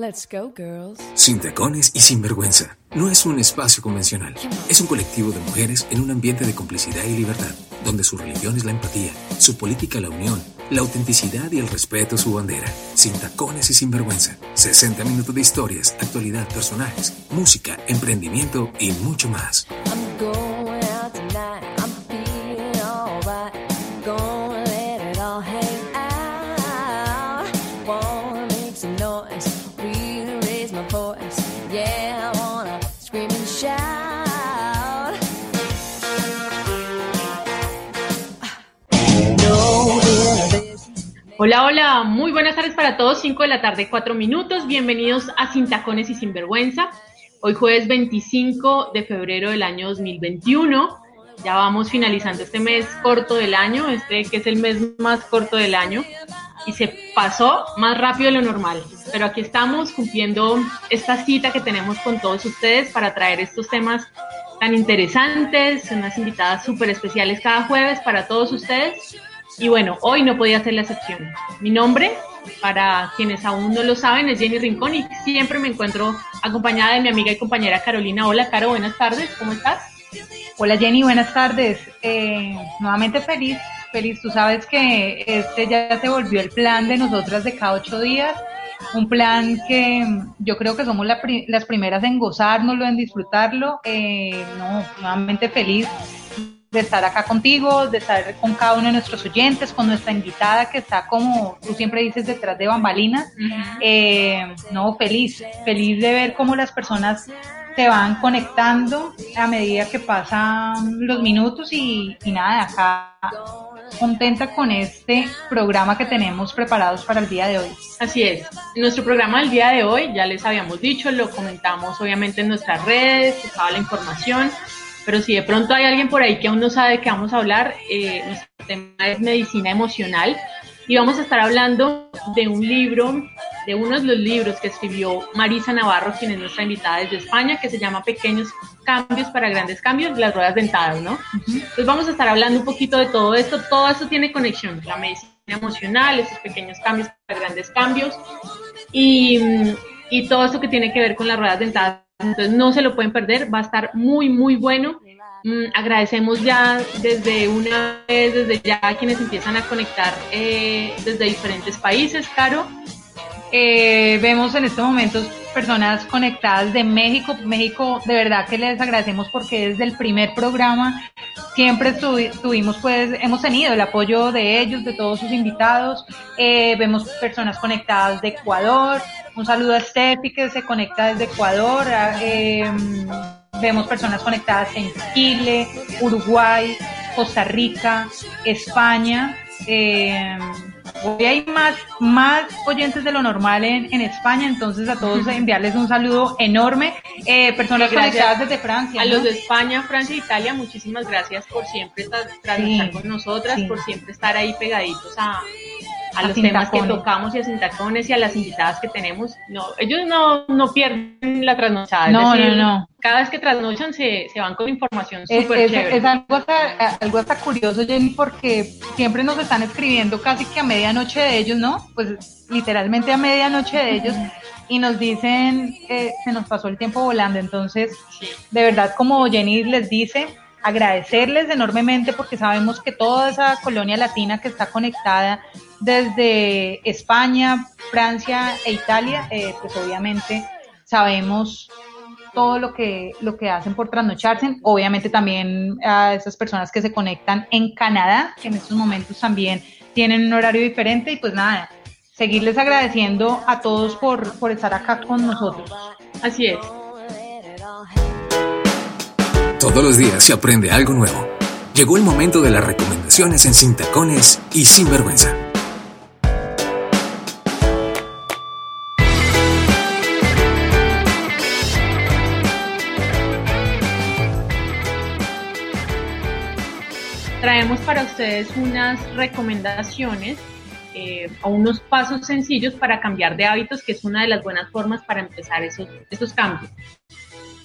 Let's go, girls. Sin tacones y sin vergüenza. No es un espacio convencional. Es un colectivo de mujeres en un ambiente de complicidad y libertad, donde su religión es la empatía, su política la unión, la autenticidad y el respeto su bandera. Sin tacones y sin vergüenza. 60 minutos de historias, actualidad, personajes, música, emprendimiento y mucho más. I'm Hola, hola, muy buenas tardes para todos, 5 de la tarde, 4 minutos, bienvenidos a Sin Tacones y Sin Vergüenza. Hoy jueves 25 de febrero del año 2021, ya vamos finalizando este mes corto del año, este que es el mes más corto del año, y se pasó más rápido de lo normal. Pero aquí estamos cumpliendo esta cita que tenemos con todos ustedes para traer estos temas tan interesantes, unas invitadas súper especiales cada jueves para todos ustedes. Y bueno, hoy no podía ser la excepción. Mi nombre, para quienes aún no lo saben, es Jenny Rincón y siempre me encuentro acompañada de mi amiga y compañera Carolina. Hola, Caro, buenas tardes, ¿cómo estás? Hola Jenny, buenas tardes. Eh, nuevamente feliz, feliz. Tú sabes que este ya se volvió el plan de nosotras de cada ocho días. Un plan que yo creo que somos las primeras en gozárnoslo, en disfrutarlo. Eh, no, nuevamente feliz de estar acá contigo, de estar con cada uno de nuestros oyentes, con nuestra invitada que está como tú siempre dices detrás de bambalinas. Eh, no, feliz, feliz de ver cómo las personas se van conectando a medida que pasan los minutos y, y nada, acá contenta con este programa que tenemos preparados para el día de hoy. Así es. Nuestro programa del día de hoy, ya les habíamos dicho, lo comentamos obviamente en nuestras redes, estaba la información, pero si de pronto hay alguien por ahí que aún no sabe de qué vamos a hablar, eh, nuestro tema es medicina emocional y vamos a estar hablando de un libro, de uno de los libros que escribió Marisa Navarro, quien es nuestra invitada desde España, que se llama Pequeños Cambios para Grandes Cambios, las ruedas dentadas, ¿no? Entonces vamos a estar hablando un poquito de todo esto, todo esto tiene conexión, la medicina emocional, esos pequeños cambios para grandes cambios y, y todo esto que tiene que ver con las ruedas dentadas. Entonces no se lo pueden perder, va a estar muy, muy bueno. Mm, agradecemos ya desde una vez, desde ya a quienes empiezan a conectar eh, desde diferentes países, Caro. Eh, vemos en estos momentos personas conectadas de México. México, de verdad que les agradecemos porque desde el primer programa siempre tuvimos, pues, hemos tenido el apoyo de ellos, de todos sus invitados. Eh, vemos personas conectadas de Ecuador. Un saludo a Steffi que se conecta desde Ecuador. a- eh, vemos personas conectadas en Chile, Uruguay, Costa Rica, España. Eh, Hoy hay más, más oyentes de lo normal en, en España, entonces a todos enviarles un saludo enorme. Eh, personas conectadas desde Francia. A ¿no? los de España, Francia e Italia, muchísimas gracias por siempre estar, Sí, con nosotras, sí. por siempre estar ahí pegaditos a, a A los temas que tocamos y a Sin Tacones y a las invitadas que tenemos. No, ellos no, no pierden la trasnochada. es No, decir, no, no. Cada vez que trasnochan se, se van con información Es, súper es- chévere. es algo, hasta, algo hasta curioso, Jenny, porque siempre nos están escribiendo casi que a medianoche de ellos, ¿no? Pues literalmente a medianoche de ellos y nos dicen que se nos pasó el tiempo volando. Entonces, Sí. de verdad, como Jenny les dice, agradecerles enormemente porque sabemos que toda esa colonia latina que está conectada desde España, Francia e Italia, eh, pues obviamente sabemos todo lo que lo que hacen por trasnocharse, obviamente también a esas personas que se conectan en Canadá, que en estos momentos también tienen un horario diferente y pues nada, seguirles agradeciendo a todos por, por estar acá con nosotros. Así es. Todos los días se aprende algo nuevo. Llegó el momento de las recomendaciones en Sin tacones y sin vergüenza. Traemos para ustedes unas recomendaciones eh, o unos pasos sencillos para cambiar de hábitos, que es una de las buenas formas para empezar esos, esos cambios.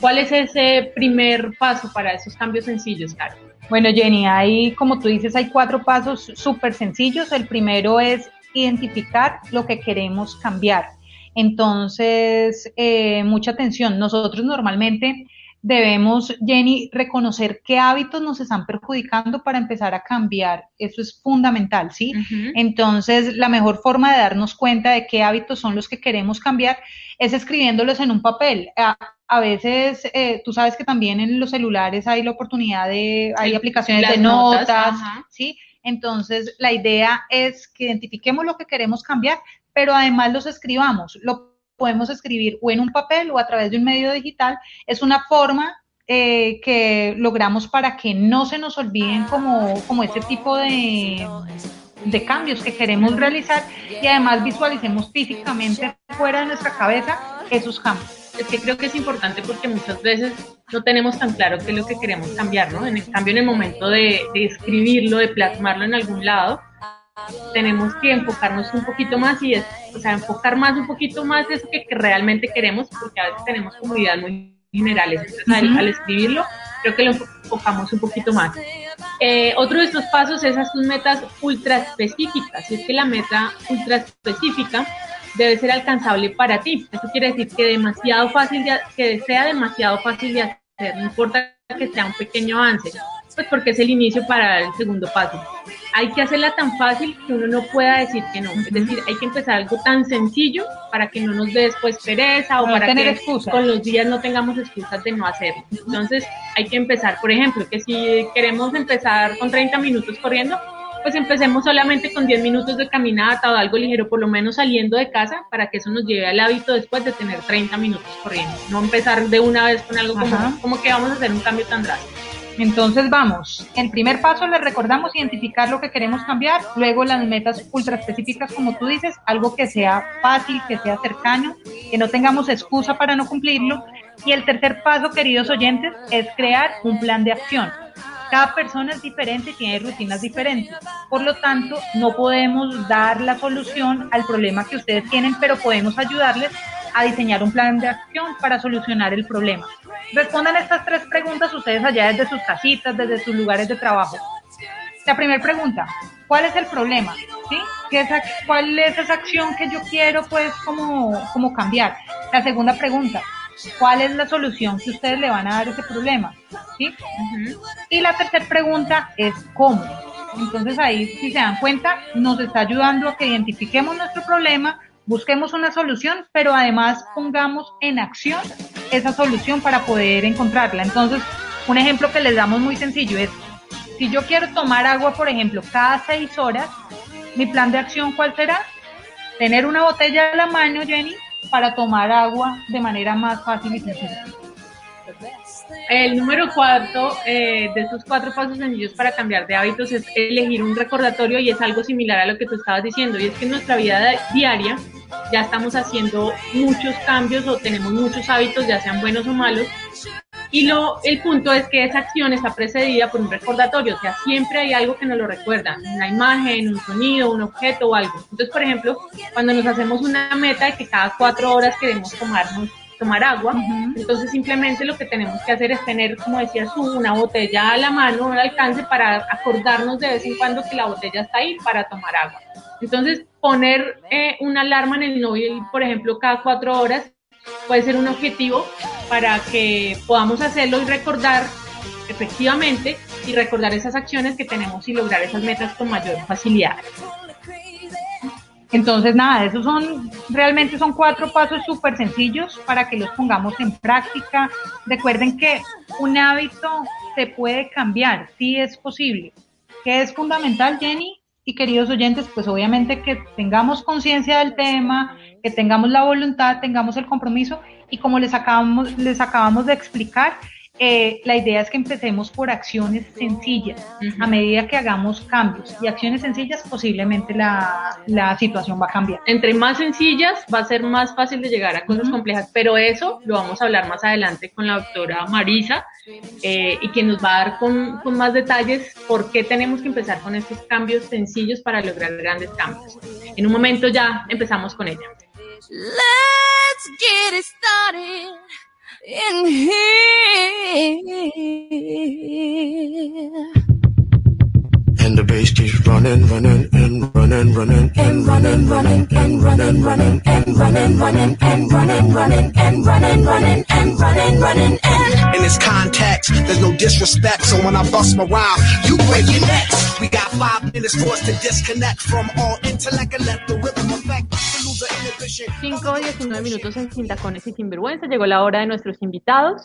¿Cuál es ese primer paso para esos cambios sencillos, Caro? Bueno, Jenny, ahí, como tú dices, hay cuatro pasos súper sencillos. El primero es identificar lo que queremos cambiar. Entonces, eh, mucha atención. Nosotros normalmente debemos, Jenny, reconocer qué hábitos nos están perjudicando para empezar a cambiar. Eso es fundamental, ¿sí? Entonces, la mejor forma de darnos cuenta de qué hábitos son los que queremos cambiar es escribiéndolos en un papel. A, veces, eh, tú sabes que también en los celulares hay la oportunidad de, hay aplicaciones de notas, ¿sí? Entonces, la idea es que identifiquemos lo que queremos cambiar, pero además los escribamos. Lo podemos escribir o en un papel o a través de un medio digital. Es una forma eh, que logramos para que no se nos olviden como, como este tipo de, de cambios que queremos realizar y además visualicemos físicamente fuera de nuestra cabeza esos cambios. Es que creo que es importante porque muchas veces no tenemos tan claro qué es lo que queremos cambiar, ¿no? En el cambio, en el momento de, de escribirlo, de plasmarlo en algún lado, tenemos que enfocarnos un poquito más y es, o sea, enfocar más un poquito más eso que, realmente queremos, porque a veces tenemos como ideas muy generales. Entonces, al, escribirlo, creo que lo enfocamos un poquito más. Eh, otro de estos pasos es hacer metas ultra específicas. Y es que la meta ultra específica debe ser alcanzable para ti. Eso quiere decir que demasiado fácil que sea demasiado fácil de hacer, no importa que sea un pequeño avance pues porque es el inicio para el segundo paso. Hay que hacerla tan fácil que uno no pueda decir que no. Es decir, hay que empezar algo tan sencillo para que no nos dé después pereza o para tener que con los días no tengamos excusas de no hacerlo. Entonces, hay que empezar, por ejemplo, que si queremos empezar con 30 minutos corriendo, pues empecemos solamente con 10 minutos de caminata o algo ligero, por lo menos saliendo de casa, para que eso nos lleve al hábito después de tener 30 minutos corriendo. No empezar de una vez con algo como, como que vamos a hacer un cambio tan drástico. Entonces vamos, el primer paso les recordamos identificar lo que queremos cambiar, luego las metas ultra específicas como tú dices, algo que sea fácil, que sea cercano, que no tengamos excusa para no cumplirlo. Y el tercer paso, queridos oyentes, es crear un plan de acción. Cada persona es diferente tiene rutinas diferentes. Por lo tanto, no podemos dar la solución al problema que ustedes tienen, pero podemos ayudarles a diseñar un plan de acción para solucionar el problema. Respondan estas tres preguntas ustedes allá desde sus casitas, desde sus lugares de trabajo. La primera pregunta, ¿cuál es el problema? ¿Qué es, ¿Cuál es esa acción que yo quiero pues como, como cambiar? La segunda pregunta, ¿cuál es la solución que ustedes le van a dar a ese problema? ¿Sí? Y la tercera pregunta es ¿cómo? Entonces ahí, si se dan cuenta, nos está ayudando a que identifiquemos nuestro problema, busquemos una solución, pero además pongamos en acción esa solución para poder encontrarla. Entonces, un ejemplo que les damos muy sencillo es, si yo quiero tomar agua, por ejemplo, cada seis horas, mi plan de acción, ¿cuál será? Tener una botella a la mano, Jenny, para tomar agua de manera más fácil y sencilla. El número cuarto eh, de estos cuatro pasos sencillos para cambiar de hábitos es elegir un recordatorio y es algo similar a lo que tú estabas diciendo y es que en nuestra vida diaria ya estamos haciendo muchos cambios o tenemos muchos hábitos, ya sean buenos o malos. Y lo, el punto es que esa acción está precedida por un recordatorio, o sea, siempre hay algo que nos lo recuerda, una imagen, un sonido, un objeto o algo. Entonces, por ejemplo, cuando nos hacemos una meta de que cada cuatro horas queremos tomarnos tomar agua. Entonces simplemente lo que tenemos que hacer es tener, como decías tú, una botella a la mano, al alcance, para acordarnos de vez en cuando que la botella está ahí para tomar agua. Entonces poner eh, una alarma en el móvil, por ejemplo, cada cuatro horas, puede ser un objetivo para que podamos hacerlo y recordar efectivamente y recordar esas acciones que tenemos y lograr esas metas con mayor facilidad. Entonces, nada, esos son, realmente son cuatro pasos súper sencillos para que los pongamos en práctica. Recuerden que un hábito se puede cambiar, sí es posible. ¿Qué es fundamental, Jenny? Y queridos oyentes, pues obviamente que tengamos conciencia del tema, que tengamos la voluntad, tengamos el compromiso y como les acabamos, les acabamos de explicar, eh, la idea es que empecemos por acciones sencillas a medida que hagamos cambios y acciones sencillas posiblemente la, la, situación va a cambiar. Entre más sencillas va a ser más fácil de llegar a cosas complejas, pero eso lo vamos a hablar más adelante con la doctora Marisa eh, y quien nos va a dar con, con más detalles por qué tenemos que empezar con estos cambios sencillos para lograr grandes cambios. En un momento ya empezamos con ella. Let's get it started in here. And the bass keeps running, running, and running, running, and running, running, and running, running, and running, running, and running, running, and running, running, and running, running, and in this context, there's no disrespect. So when I bust my rhyme, you break your necks. We got five minutes for us to disconnect from all intellect and let the rhythm affect. To lose the inhibition. 5 o 19 minutos en Sin Tacones y Sinvergüenza. Llegó la hora de nuestros invitados.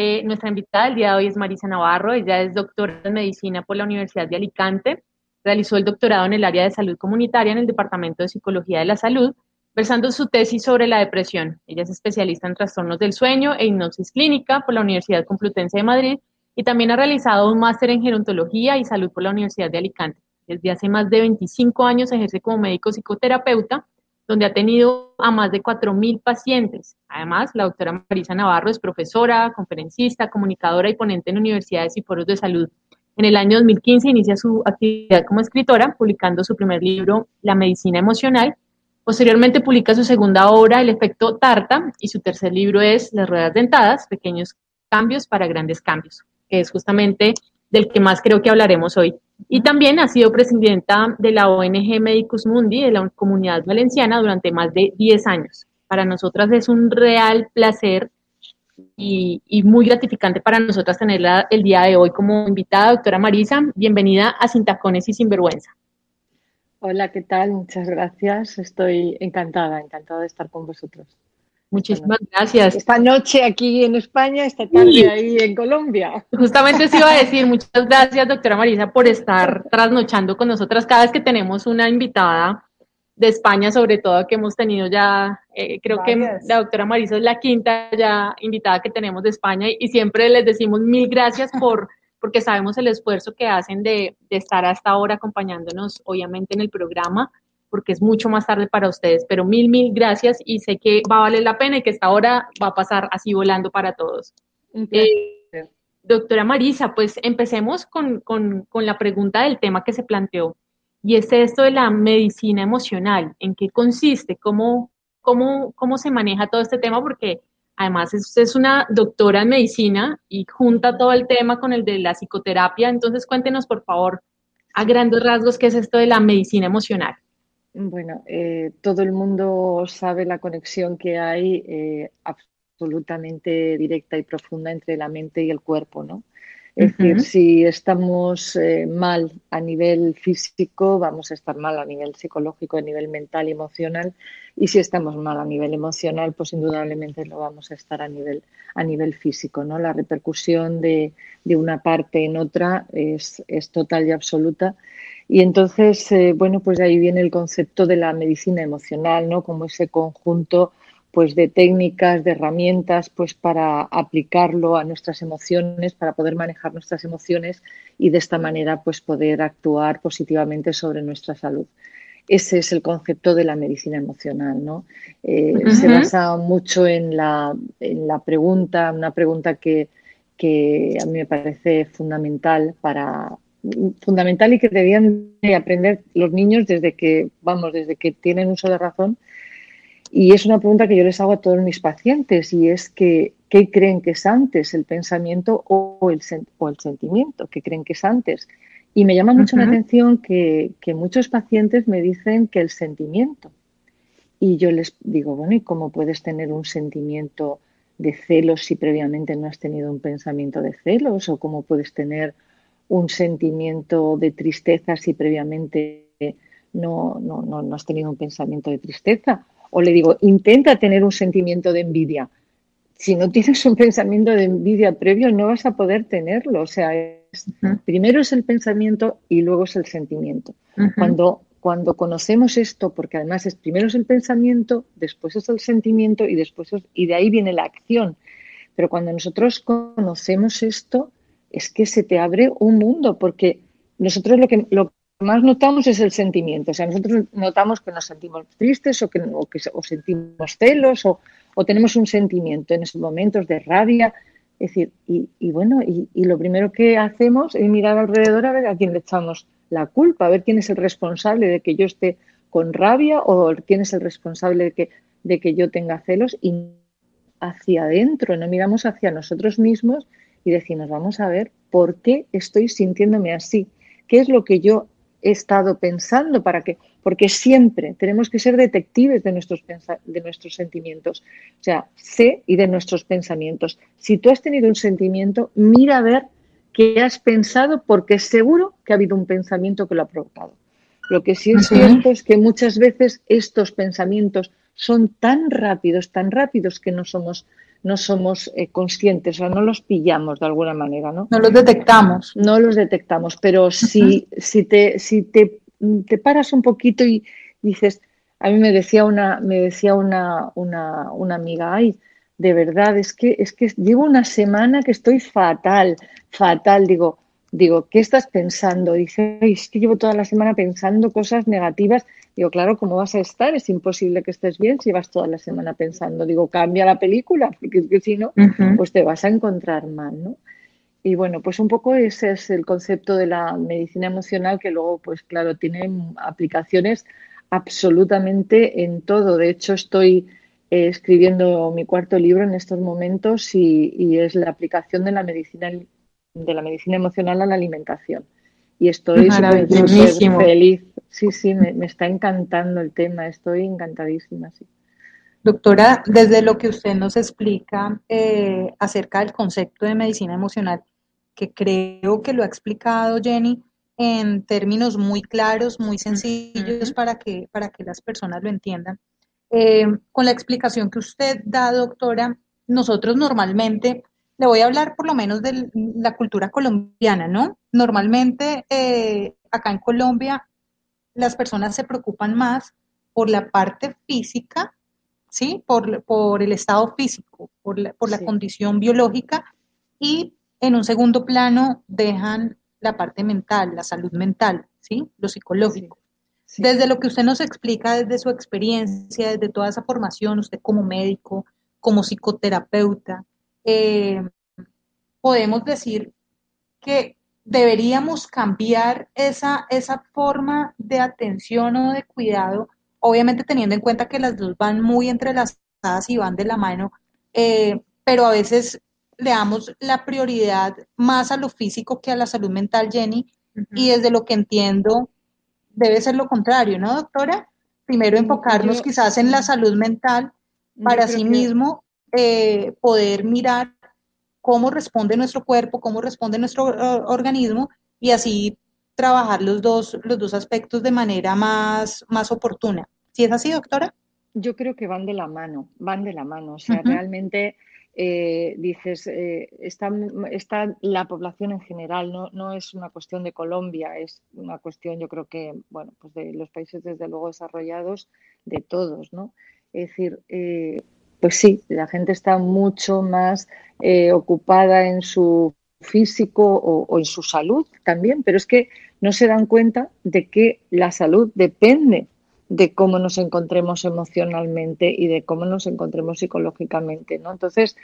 Eh, nuestra invitada del día de hoy es Marisa Navarro. Ella es doctora en medicina por la Universidad de Alicante. Realizó el doctorado en el área de salud comunitaria en el Departamento de Psicología de la Salud, versando su tesis sobre la depresión. Ella es especialista en trastornos del sueño e hipnosis clínica por la Universidad Complutense de Madrid y también ha realizado un máster en gerontología y salud por la Universidad de Alicante. Desde hace más de 25 años ejerce como médico psicoterapeuta donde ha tenido a más de 4.000 pacientes. Además, la doctora Marisa Navarro es profesora, conferencista, comunicadora y ponente en universidades y foros de salud. En el año 2015 inicia su actividad como escritora, publicando su primer libro, La medicina emocional. Posteriormente publica su segunda obra, El efecto Tarta, y su tercer libro es Las ruedas dentadas, pequeños cambios para grandes cambios, que es justamente del que más creo que hablaremos hoy. Y también ha sido presidenta de la ONG Medicus Mundi de la Comunidad Valenciana durante más de 10 años. Para nosotras es un real placer y, y, muy gratificante para nosotras tenerla el día de hoy como invitada, doctora Marisa. Bienvenida a Sin Tacones y Sinvergüenza. Hola, ¿qué tal? Muchas gracias. Estoy encantada, encantada de estar con vosotros. Muchísimas gracias. Esta noche aquí en España, esta tarde sí. ahí en Colombia. Justamente eso iba a decir. Muchas gracias, doctora Marisa, por estar trasnochando con nosotras cada vez que tenemos una invitada de España, sobre todo que hemos tenido ya, eh, creo que la doctora Marisa es la quinta ya invitada que tenemos de España y siempre les decimos mil gracias por, porque sabemos el esfuerzo que hacen de, de estar hasta ahora acompañándonos, obviamente, en el programa porque es mucho más tarde para ustedes, pero mil, mil gracias y sé que va a valer la pena y que esta hora va a pasar así volando para todos. Eh, doctora Marisa, pues empecemos con, con, con, la pregunta del tema que se planteó y es esto de la medicina emocional, ¿en qué consiste? ¿Cómo, cómo, cómo se maneja todo este tema? Porque además usted es una doctora en medicina y junta todo el tema con el de la psicoterapia, entonces cuéntenos por favor a grandes rasgos qué es esto de la medicina emocional. Bueno, eh, todo el mundo sabe la conexión que hay eh, absolutamente directa y profunda entre la mente y el cuerpo, ¿no? Es uh -huh. decir, si estamos eh, mal a nivel físico, vamos a estar mal a nivel psicológico, a nivel mental y emocional. Y si estamos mal a nivel emocional, pues indudablemente lo vamos a estar a nivel, a nivel físico, ¿no? La repercusión de, de una parte en otra es, es total y absoluta. Y entonces, eh, bueno, pues de ahí viene el concepto de la medicina emocional, ¿no? Como ese conjunto pues de técnicas, de herramientas, pues para aplicarlo a nuestras emociones, para poder manejar nuestras emociones y de esta manera pues poder actuar positivamente sobre nuestra salud. Ese es el concepto de la medicina emocional, ¿no? Eh, uh -huh. Se basa mucho en la, en la pregunta, una pregunta que, que a mí me parece fundamental para, fundamental y que debían de aprender los niños desde que, vamos, desde que tienen uso de razón. Y es una pregunta que yo les hago a todos mis pacientes y es que, ¿qué creen que es antes, el pensamiento o el, o el sentimiento? ¿Qué creen que es antes? Y me llama mucho uh -huh. la atención que, que muchos pacientes me dicen que el sentimiento. Y yo les digo, bueno, ¿y cómo puedes tener un sentimiento de celos si previamente no has tenido un pensamiento de celos? ¿O cómo puedes tener un sentimiento de tristeza si previamente no, no, no, no, has tenido un pensamiento de tristeza. O le digo, intenta tener un sentimiento de envidia. Si no tienes un pensamiento de envidia previo, no vas a poder tenerlo. O sea, es, uh -huh. primero es el pensamiento y luego es el sentimiento. Uh -huh. Cuando, cuando conocemos esto, porque además es primero es el pensamiento, después es el sentimiento y después es, y de ahí viene la acción. Pero cuando nosotros conocemos esto, es que se te abre un mundo, porque nosotros lo que, lo que más notamos es el sentimiento. O sea, nosotros notamos que nos sentimos tristes o que, o o sentimos celos o, o, tenemos un sentimiento en esos momentos de rabia. Es decir, y, bueno, y, y, lo primero que hacemos es mirar alrededor a ver a quién le echamos la culpa, a ver quién es el responsable de que yo esté con rabia o quién es el responsable de que, de que yo tenga celos y hacia adentro, no miramos hacia nosotros mismos y decimos, vamos a ver, ¿por qué estoy sintiéndome así? qué es lo que yo he estado pensando para que, porque siempre tenemos que ser detectives de nuestros, de nuestros sentimientos. O sea, sé y de nuestros pensamientos. Si tú has tenido un sentimiento, mira a ver qué has pensado, porque seguro que ha habido un pensamiento que lo ha provocado. Lo que sí es cierto es que muchas veces estos pensamientos son tan rápidos, tan rápidos que no somos no somos eh, conscientes, o sea, no los pillamos de alguna manera, ¿no? No los detectamos. No los detectamos, pero si, si, te, si te, te, paras un poquito y dices, a mí me decía una, me decía una, una, una amiga, ay, de verdad, es que, es que llevo una semana que estoy fatal, fatal, digo, digo, ¿qué estás pensando? Dice, es que llevo toda la semana pensando cosas negativas Digo, claro, ¿cómo vas a estar? Es imposible que estés bien si vas toda la semana pensando. Digo, cambia la película, porque es que si no, pues te vas a encontrar mal, ¿no? Y bueno, pues un poco ese es el concepto de la medicina emocional que luego, pues claro, tiene aplicaciones absolutamente en todo. De hecho, estoy eh, escribiendo mi cuarto libro en estos momentos y, y, es la aplicación de la medicina de la medicina emocional a la alimentación. Y estoy súper feliz Sí, sí, me, está encantando el tema, estoy encantadísima, sí. Doctora, desde lo que usted nos explica eh, acerca del concepto de medicina emocional, que creo que lo ha explicado Jenny en términos muy claros, muy sencillos para que, para que las personas lo entiendan. Eh, con la explicación que usted da, doctora, nosotros normalmente, le voy a hablar por lo menos de la cultura colombiana, ¿no? Normalmente eh, acá en Colombia las personas se preocupan más por la parte física, ¿sí? Por, por el estado físico, por la, por la condición biológica y en un segundo plano dejan la parte mental, la salud mental, ¿sí? Lo psicológico. Desde lo que usted nos explica, desde su experiencia, desde toda esa formación, usted como médico, como psicoterapeuta, eh, podemos decir que deberíamos cambiar esa, esa forma de atención o de cuidado, obviamente teniendo en cuenta que las dos van muy entrelazadas y van de la mano, eh, pero a veces le damos la prioridad más a lo físico que a la salud mental, Jenny, y desde lo que entiendo debe ser lo contrario, ¿no, doctora? Primero enfocarnos quizás en la salud mental para sí mismo eh, poder mirar cómo responde nuestro cuerpo, cómo responde nuestro eh, organismo y así trabajar los dos, los dos aspectos de manera más, más oportuna. ¿Sí es así, doctora? Yo creo que van de la mano, van de la mano. O sea, realmente eh, dices, eh, está, está, la población en general, no, no es una cuestión de Colombia, es una cuestión, yo creo que, bueno, pues de los países desde luego desarrollados, de todos, ¿no? Es decir, pues sí, la gente está mucho más eh, ocupada en su físico o, en su salud también, pero es que no se dan cuenta de que la salud depende de cómo nos encontremos emocionalmente y de cómo nos encontremos psicológicamente, ¿no? Entonces,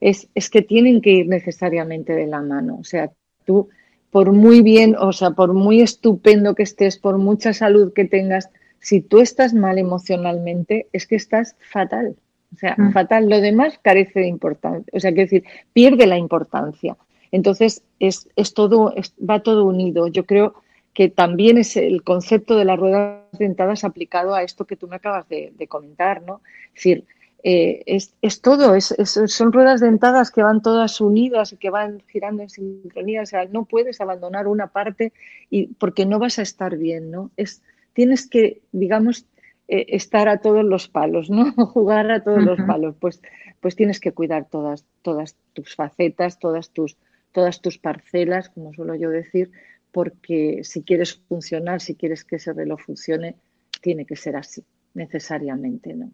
es, es que tienen que ir necesariamente de la mano. O sea, tú, por muy bien, o sea, por muy estupendo que estés, por mucha salud que tengas, si tú estás mal emocionalmente, es que estás fatal. O sea, mm. fatal. Lo demás carece de importancia. O sea, quiero decir, pierde la importancia. Entonces, es, es todo, va todo unido. Yo creo que también es el concepto de las ruedas dentadas aplicado a esto que tú me acabas de, comentar, ¿no? Es decir, eh, es, es, todo, es, son ruedas dentadas que van todas unidas y que van girando en sincronía. O sea, no puedes abandonar una parte y, porque no vas a estar bien, ¿no? Es, tienes que, digamos, eh, estar a todos los palos, ¿no? Jugar a todos los palos. Pues, pues tienes que cuidar todas, todas tus facetas, todas tus, todas tus parcelas, como suelo yo decir, porque si quieres funcionar, si quieres que ese reloj funcione, tiene que ser así, necesariamente, ¿no?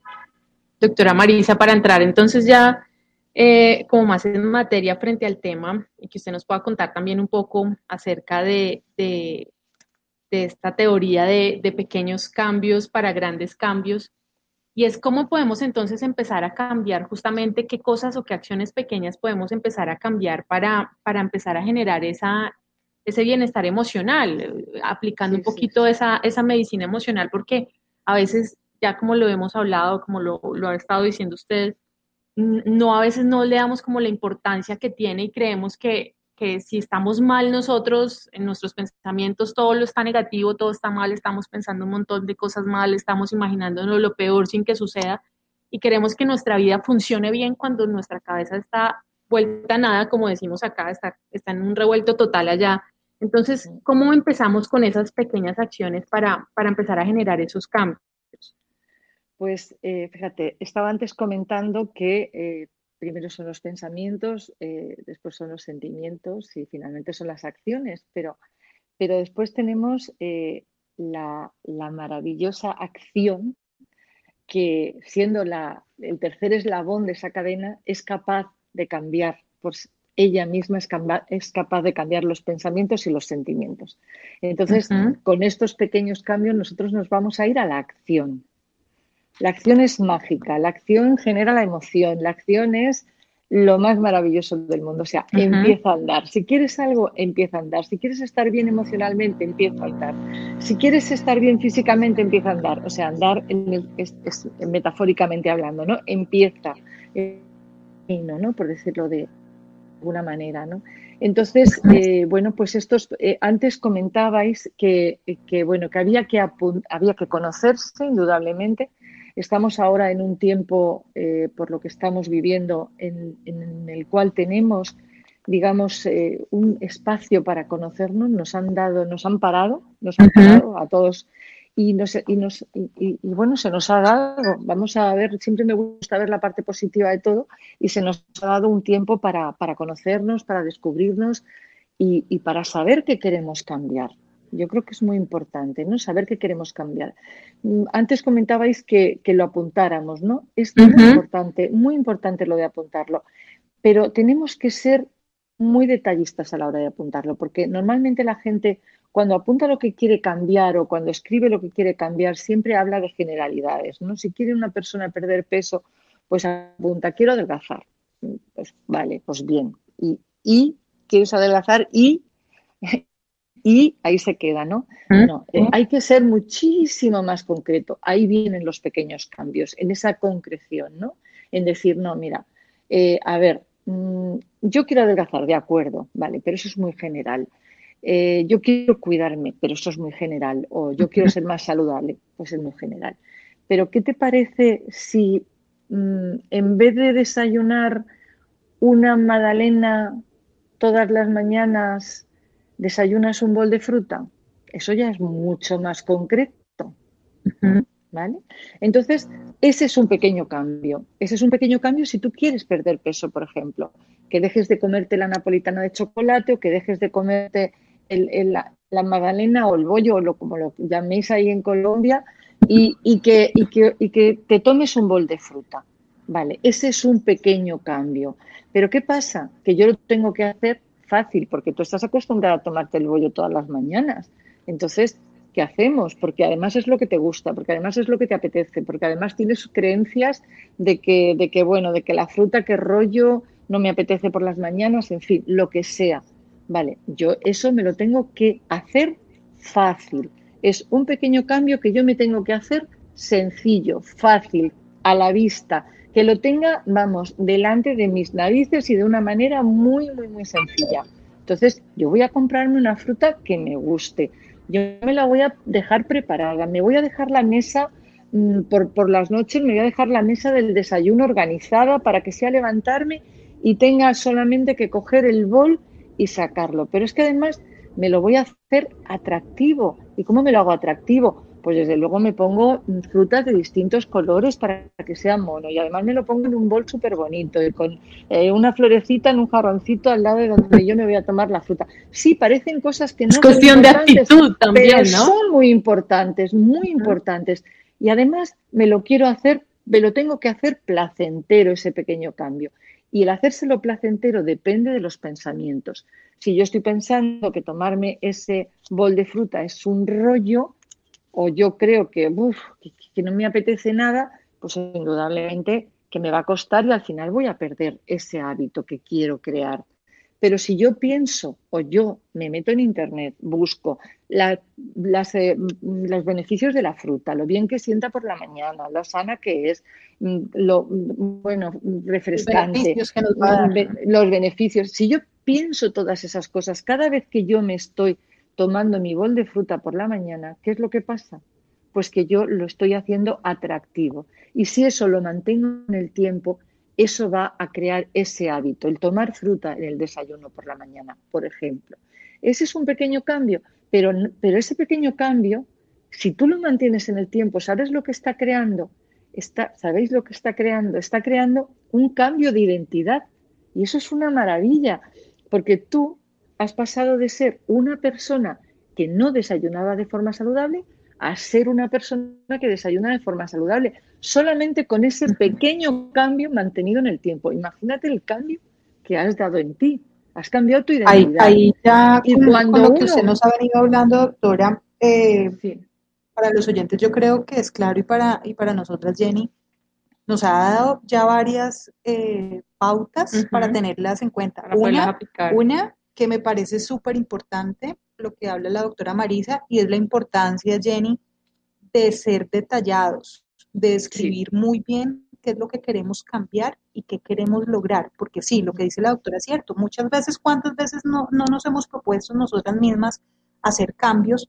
Doctora Marisa, para entrar entonces ya eh, como más en materia frente al tema y que usted nos pueda contar también un poco acerca de de esta teoría de, pequeños cambios para grandes cambios. Y es cómo podemos entonces empezar a cambiar justamente qué cosas o qué acciones pequeñas podemos empezar a cambiar para, para empezar a generar esa, ese bienestar emocional, aplicando un poquito Esa, esa medicina emocional, porque a veces, ya como lo hemos hablado, como lo, lo ha estado diciendo usted, no a veces no le damos como la importancia que tiene y creemos que que si estamos mal nosotros, en nuestros pensamientos, todo lo está negativo, todo está mal, estamos pensando un montón de cosas mal, estamos imaginándonos lo peor sin que suceda y queremos que nuestra vida funcione bien cuando nuestra cabeza está vuelta a nada, como decimos acá, está, está en un revuelto total allá. Entonces, ¿cómo empezamos con esas pequeñas acciones para, para empezar a generar esos cambios? Pues eh, fíjate, estaba antes comentando que eh, primero son los pensamientos, eh, después son los sentimientos y finalmente son las acciones, pero, pero después tenemos la, la, maravillosa acción que siendo la, el tercer eslabón de esa cadena es capaz de cambiar, pues ella misma es, es capaz de cambiar los pensamientos y los sentimientos. Entonces, con estos pequeños cambios nosotros nos vamos a ir a la acción. La acción es mágica, la acción genera la emoción, la acción es lo más maravilloso del mundo. O sea, empieza a andar. Si quieres algo, empieza a andar. Si quieres estar bien emocionalmente, empieza a andar. Si quieres estar bien físicamente, empieza a andar. O sea, andar es, metafóricamente hablando, ¿no? Empieza. No, ¿no? Por decirlo de alguna manera, ¿no? Entonces, eh, bueno, pues estos, eh, antes comentabais que, que, bueno, que había que, había que conocerse, indudablemente, Estamos ahora en un tiempo, eh, por lo que estamos viviendo, en, el cual tenemos, digamos, eh, un espacio para conocernos. Nos han dado, nos han parado, nos han parado a todos y, nos, y, nos, y, bueno, se nos ha dado, vamos a ver, siempre me gusta ver la parte positiva de todo y se nos ha dado un tiempo para, para conocernos, para descubrirnos y, para saber qué queremos cambiar. Yo creo que es muy importante, ¿no? Saber qué queremos cambiar. Mm, antes comentabais que, lo apuntáramos, ¿no? Es muy importante, muy importante lo de apuntarlo. Pero tenemos que ser muy detallistas a la hora de apuntarlo, porque normalmente la gente cuando apunta lo que quiere cambiar o cuando escribe lo que quiere cambiar, siempre habla de generalidades, ¿no? Si quiere una persona perder peso, pues apunta, quiero adelgazar. Pues vale, pues bien. Y, y quieres adelgazar y y ahí se queda, ¿no? No, eh, hay que ser muchísimo más concreto. Ahí vienen los pequeños cambios, en esa concreción, ¿no? En decir, no, mira, eh, a ver, mm, yo quiero adelgazar, de acuerdo, vale, pero eso es muy general. Eh, yo quiero cuidarme, pero eso es muy general. O yo quiero ser más saludable, pues es muy general. Pero ¿qué te parece si mm, en vez de desayunar una magdalena todas las mañanas, desayunas un bol de fruta, eso ya es mucho más concreto. ¿Vale? Entonces, ese es un pequeño cambio. Ese es un pequeño cambio si tú quieres perder peso, por ejemplo. Que dejes de comerte la napolitana de chocolate o que dejes de comerte la, magdalena o el bollo, o lo, como lo llaméis ahí en Colombia, y, que, y, que, y que te tomes un bol de fruta. Vale, ese es un pequeño cambio. Pero ¿qué pasa? Que yo lo tengo que hacer fácil, porque tú estás acostumbrado a tomarte el bollo todas las mañanas. Entonces, ¿qué hacemos? Porque además es lo que te gusta, porque además es lo que te apetece, porque además tienes creencias de que, de que bueno, de que la fruta que rollo no me apetece por las mañanas, en fin, lo que sea. Vale, yo eso me lo tengo que hacer fácil. Es un pequeño cambio que yo me tengo que hacer sencillo, fácil, a la vista, que lo tenga, vamos, delante de mis narices y de una manera muy, muy, muy sencilla. Entonces, yo voy a comprarme una fruta que me guste. Yo me la voy a dejar preparada. Me voy a dejar la mesa mm, por, por las noches, me voy a dejar la mesa del desayuno organizada para que sea levantarme y tenga solamente que coger el bol y sacarlo. Pero es que además me lo voy a hacer atractivo. ¿Y cómo me lo hago atractivo? Pues desde luego me pongo frutas de distintos colores para que sea mono y además me lo pongo en un bol súper bonito y con eh, una florecita en un jarroncito al lado de donde yo me voy a tomar la fruta. Sí, parecen cosas que no es cuestión de actitud también, pero son muy importantes, muy importantes. Y además me lo quiero hacer, me lo tengo que hacer placentero ese pequeño cambio. Y el hacérselo placentero depende de los pensamientos. Si yo estoy pensando que tomarme ese bol de fruta es un rollo, o yo creo que, que, no me apetece nada, pues indudablemente que me va a costar y al final voy a perder ese hábito que quiero crear. Pero si yo pienso o yo me meto en Internet, busco las, eh, los beneficios de la fruta, lo bien que sienta por la mañana, lo sana que es, mm, lo bueno, refrescante, los beneficios, Si yo pienso todas esas cosas, cada vez que yo me estoy tomando mi bol de fruta por la mañana, ¿qué es lo que pasa? Pues que yo lo estoy haciendo atractivo. Y si eso lo mantengo en el tiempo, eso va a crear ese hábito, el tomar fruta en el desayuno por la mañana, por ejemplo. Ese es un pequeño cambio, pero, pero ese pequeño cambio, si tú lo mantienes en el tiempo, ¿sabes lo que está creando? Está, ¿Sabéis lo que está creando? Está creando un cambio de identidad. Y eso es una maravilla, porque tú has pasado de ser una persona que no desayunaba de forma saludable a ser una persona que desayuna de forma saludable, solamente con ese pequeño cambio mantenido en el tiempo. Imagínate el cambio que has dado en ti. Has cambiado tu identidad. Ahí, ya, y cuando lo que usted nos ha venido hablando, doctora, eh, para los oyentes yo creo que es claro y para, y para nosotras, Jenny, nos ha dado ya varias eh, pautas para tenerlas en cuenta. una, una que me parece súper importante, lo que habla la doctora Marisa, y es la importancia, Jenny, de ser detallados, de escribir muy bien qué es lo que queremos cambiar y qué queremos lograr. Porque sí, lo que dice la doctora es cierto. Muchas veces, ¿cuántas veces no, no nos hemos propuesto nosotras mismas hacer cambios?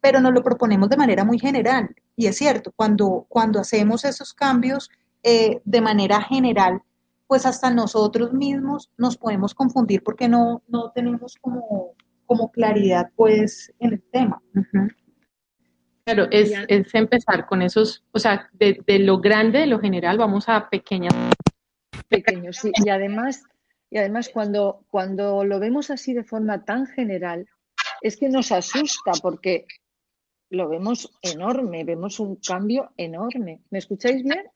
Pero nos lo proponemos de manera muy general. Y es cierto, cuando, cuando hacemos esos cambios eh, de manera general, pues hasta nosotros mismos nos podemos confundir porque no, no tenemos como, como claridad pues en el tema. Claro, es, es, empezar con esos, o sea, de, de, lo grande, de lo general, vamos a pequeñas. Pequeños, sí. Y además, y además cuando, cuando lo vemos así de forma tan general, es que nos asusta porque lo vemos enorme, vemos un cambio enorme. ¿Me escucháis bien?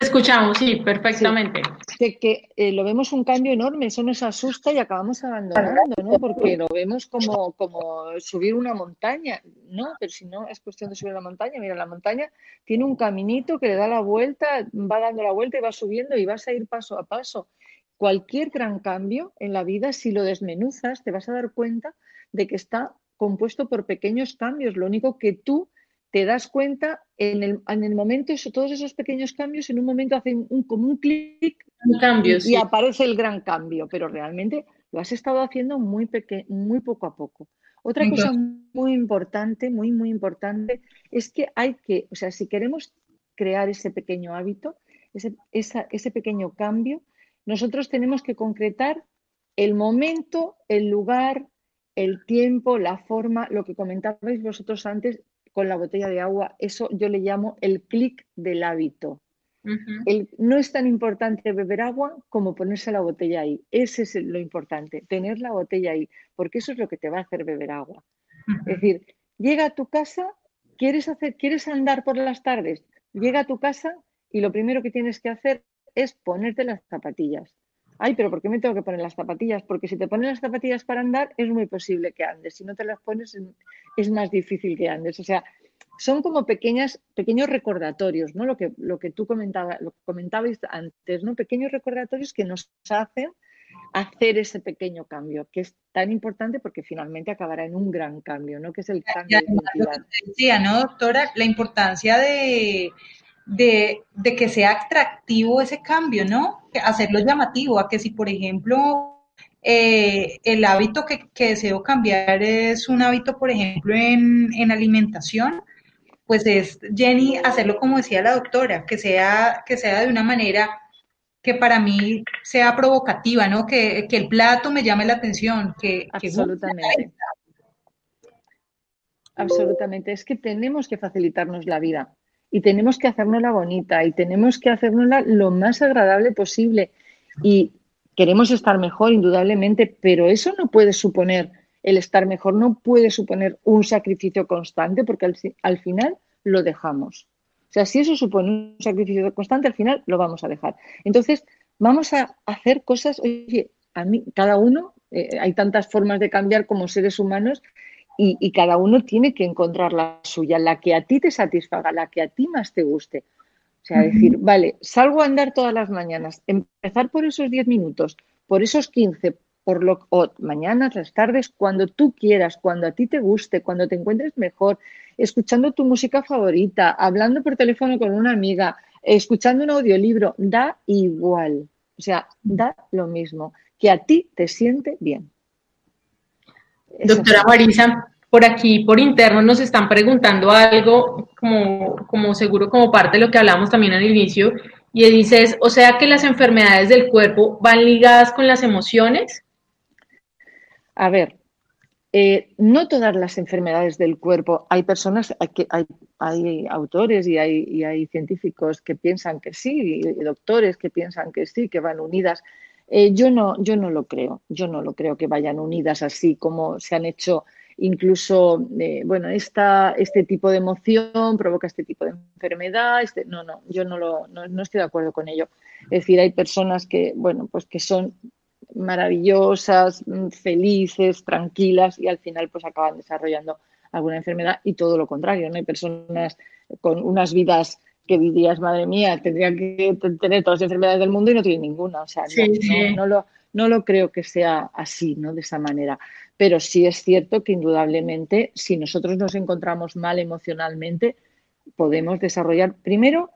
Escuchamos, sí, perfectamente. que, eh, lo vemos un cambio enorme, eso nos asusta y acabamos abandonando, ¿no? Porque lo vemos como, como subir una montaña, ¿no? Pero si no es cuestión de subir la montaña, mira, la montaña tiene un caminito que le da la vuelta, va dando la vuelta y va subiendo y vas a ir paso a paso. Cualquier gran cambio en la vida, si lo desmenuzas, te vas a dar cuenta de que está compuesto por pequeños cambios. Lo único que tú te das cuenta en el, en el momento, todos esos pequeños cambios, en un momento hacen un, como un clic y, aparece el gran cambio, pero realmente lo has estado haciendo muy, peque muy poco a poco. Otra cosa muy importante, muy, muy importante, es que hay que, o sea, si queremos crear ese pequeño hábito, ese, ese pequeño cambio, nosotros tenemos que concretar el momento, el lugar, el tiempo, la forma, lo que comentabais vosotros antes, con la botella de agua, eso yo le llamo el clic del hábito. no es tan importante beber agua como ponerse la botella ahí. Ese es lo importante, tener la botella ahí, porque eso es lo que te va a hacer beber agua. Es decir, llega a tu casa, quieres, hacer, quieres andar por las tardes, llega a tu casa y lo primero que tienes que hacer es ponerte las zapatillas. Ay, pero ¿por qué me tengo que poner las zapatillas? Porque si te pones las zapatillas para andar, es muy posible que andes. Si no te las pones, es más difícil que andes. O sea, son como pequeñas, pequeños recordatorios, ¿no? Lo que, lo que tú comentaba, lo que comentabais antes, ¿no? Pequeños recordatorios que nos hacen hacer ese pequeño cambio, que es tan importante porque finalmente acabará en un gran cambio, ¿no? Que es el cambio de identidad. Decía, ¿no, doctora? La importancia de de, que sea atractivo ese cambio, ¿no? Hacerlo llamativo, a que si, por ejemplo, eh, el hábito que, deseo cambiar es un hábito, por ejemplo, en, alimentación, pues es, Jenny, hacerlo como decía la doctora, que sea, que sea de una manera que para mí sea provocativa, ¿no? Que, el plato me llame la atención, que... Absolutamente. Absolutamente. Es que tenemos que facilitarnos la vida y tenemos que hacernosla bonita y tenemos que hacernosla lo más agradable posible. Y queremos estar mejor, indudablemente, pero eso no puede suponer, el estar mejor no puede suponer un sacrificio constante porque al, final lo dejamos. O sea, si eso supone un sacrificio constante, al final lo vamos a dejar. Entonces, vamos a hacer cosas, oye, a mí, cada uno, eh, hay tantas formas de cambiar como seres humanos y, cada uno tiene que encontrar la suya, la que a ti te satisfaga, la que a ti más te guste. O sea, decir, vale, salgo a andar todas las mañanas, empezar por esos 10 minutos, por esos 15, por lo, o mañanas, las tardes, cuando tú quieras, cuando a ti te guste, cuando te encuentres mejor, escuchando tu música favorita, hablando por teléfono con una amiga, escuchando un audiolibro, da igual. O sea, da lo mismo. que a ti te siente bien. Doctora Marisa, por aquí, por interno, nos están preguntando algo, como, como seguro como parte de lo que hablamos también al inicio, y dices, o sea que las enfermedades del cuerpo van ligadas con las emociones. A ver, eh, no todas las enfermedades del cuerpo, hay personas, hay, hay, autores y hay, hay, científicos que piensan que sí, y doctores que piensan que sí, que van unidas. Eh, yo, no, yo no lo creo, yo no lo creo que vayan unidas así como se han hecho incluso, eh, bueno, esta, este tipo de emoción provoca este tipo de enfermedad. Este, no, no, yo no, lo, no, estoy de acuerdo con ello. Es decir, hay personas que, bueno, pues que son maravillosas, mm, felices, tranquilas y al final pues acaban desarrollando alguna enfermedad y todo lo contrario, ¿no? Hay personas con unas vidas que dirías, madre mía, tendrían que tener todas las enfermedades del mundo y no tienen ninguna. O sea, no, lo, no lo creo que sea así, ¿no? De esa manera. Pero sí es cierto que indudablemente, si nosotros nos encontramos mal emocionalmente, podemos desarrollar primero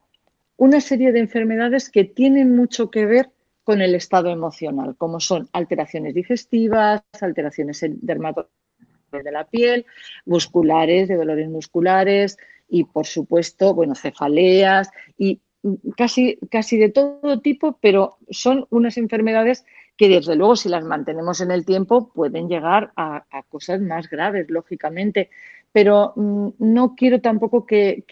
una serie de enfermedades que tienen mucho que ver con el estado emocional, como son alteraciones digestivas, alteraciones dermatológicas de la piel, musculares, de dolores musculares y, por supuesto, bueno, cefaleas y casi, casi de todo tipo, pero son unas enfermedades que desde luego si las mantenemos en el tiempo pueden llegar a, cosas más graves, lógicamente. Pero mm, no quiero tampoco que,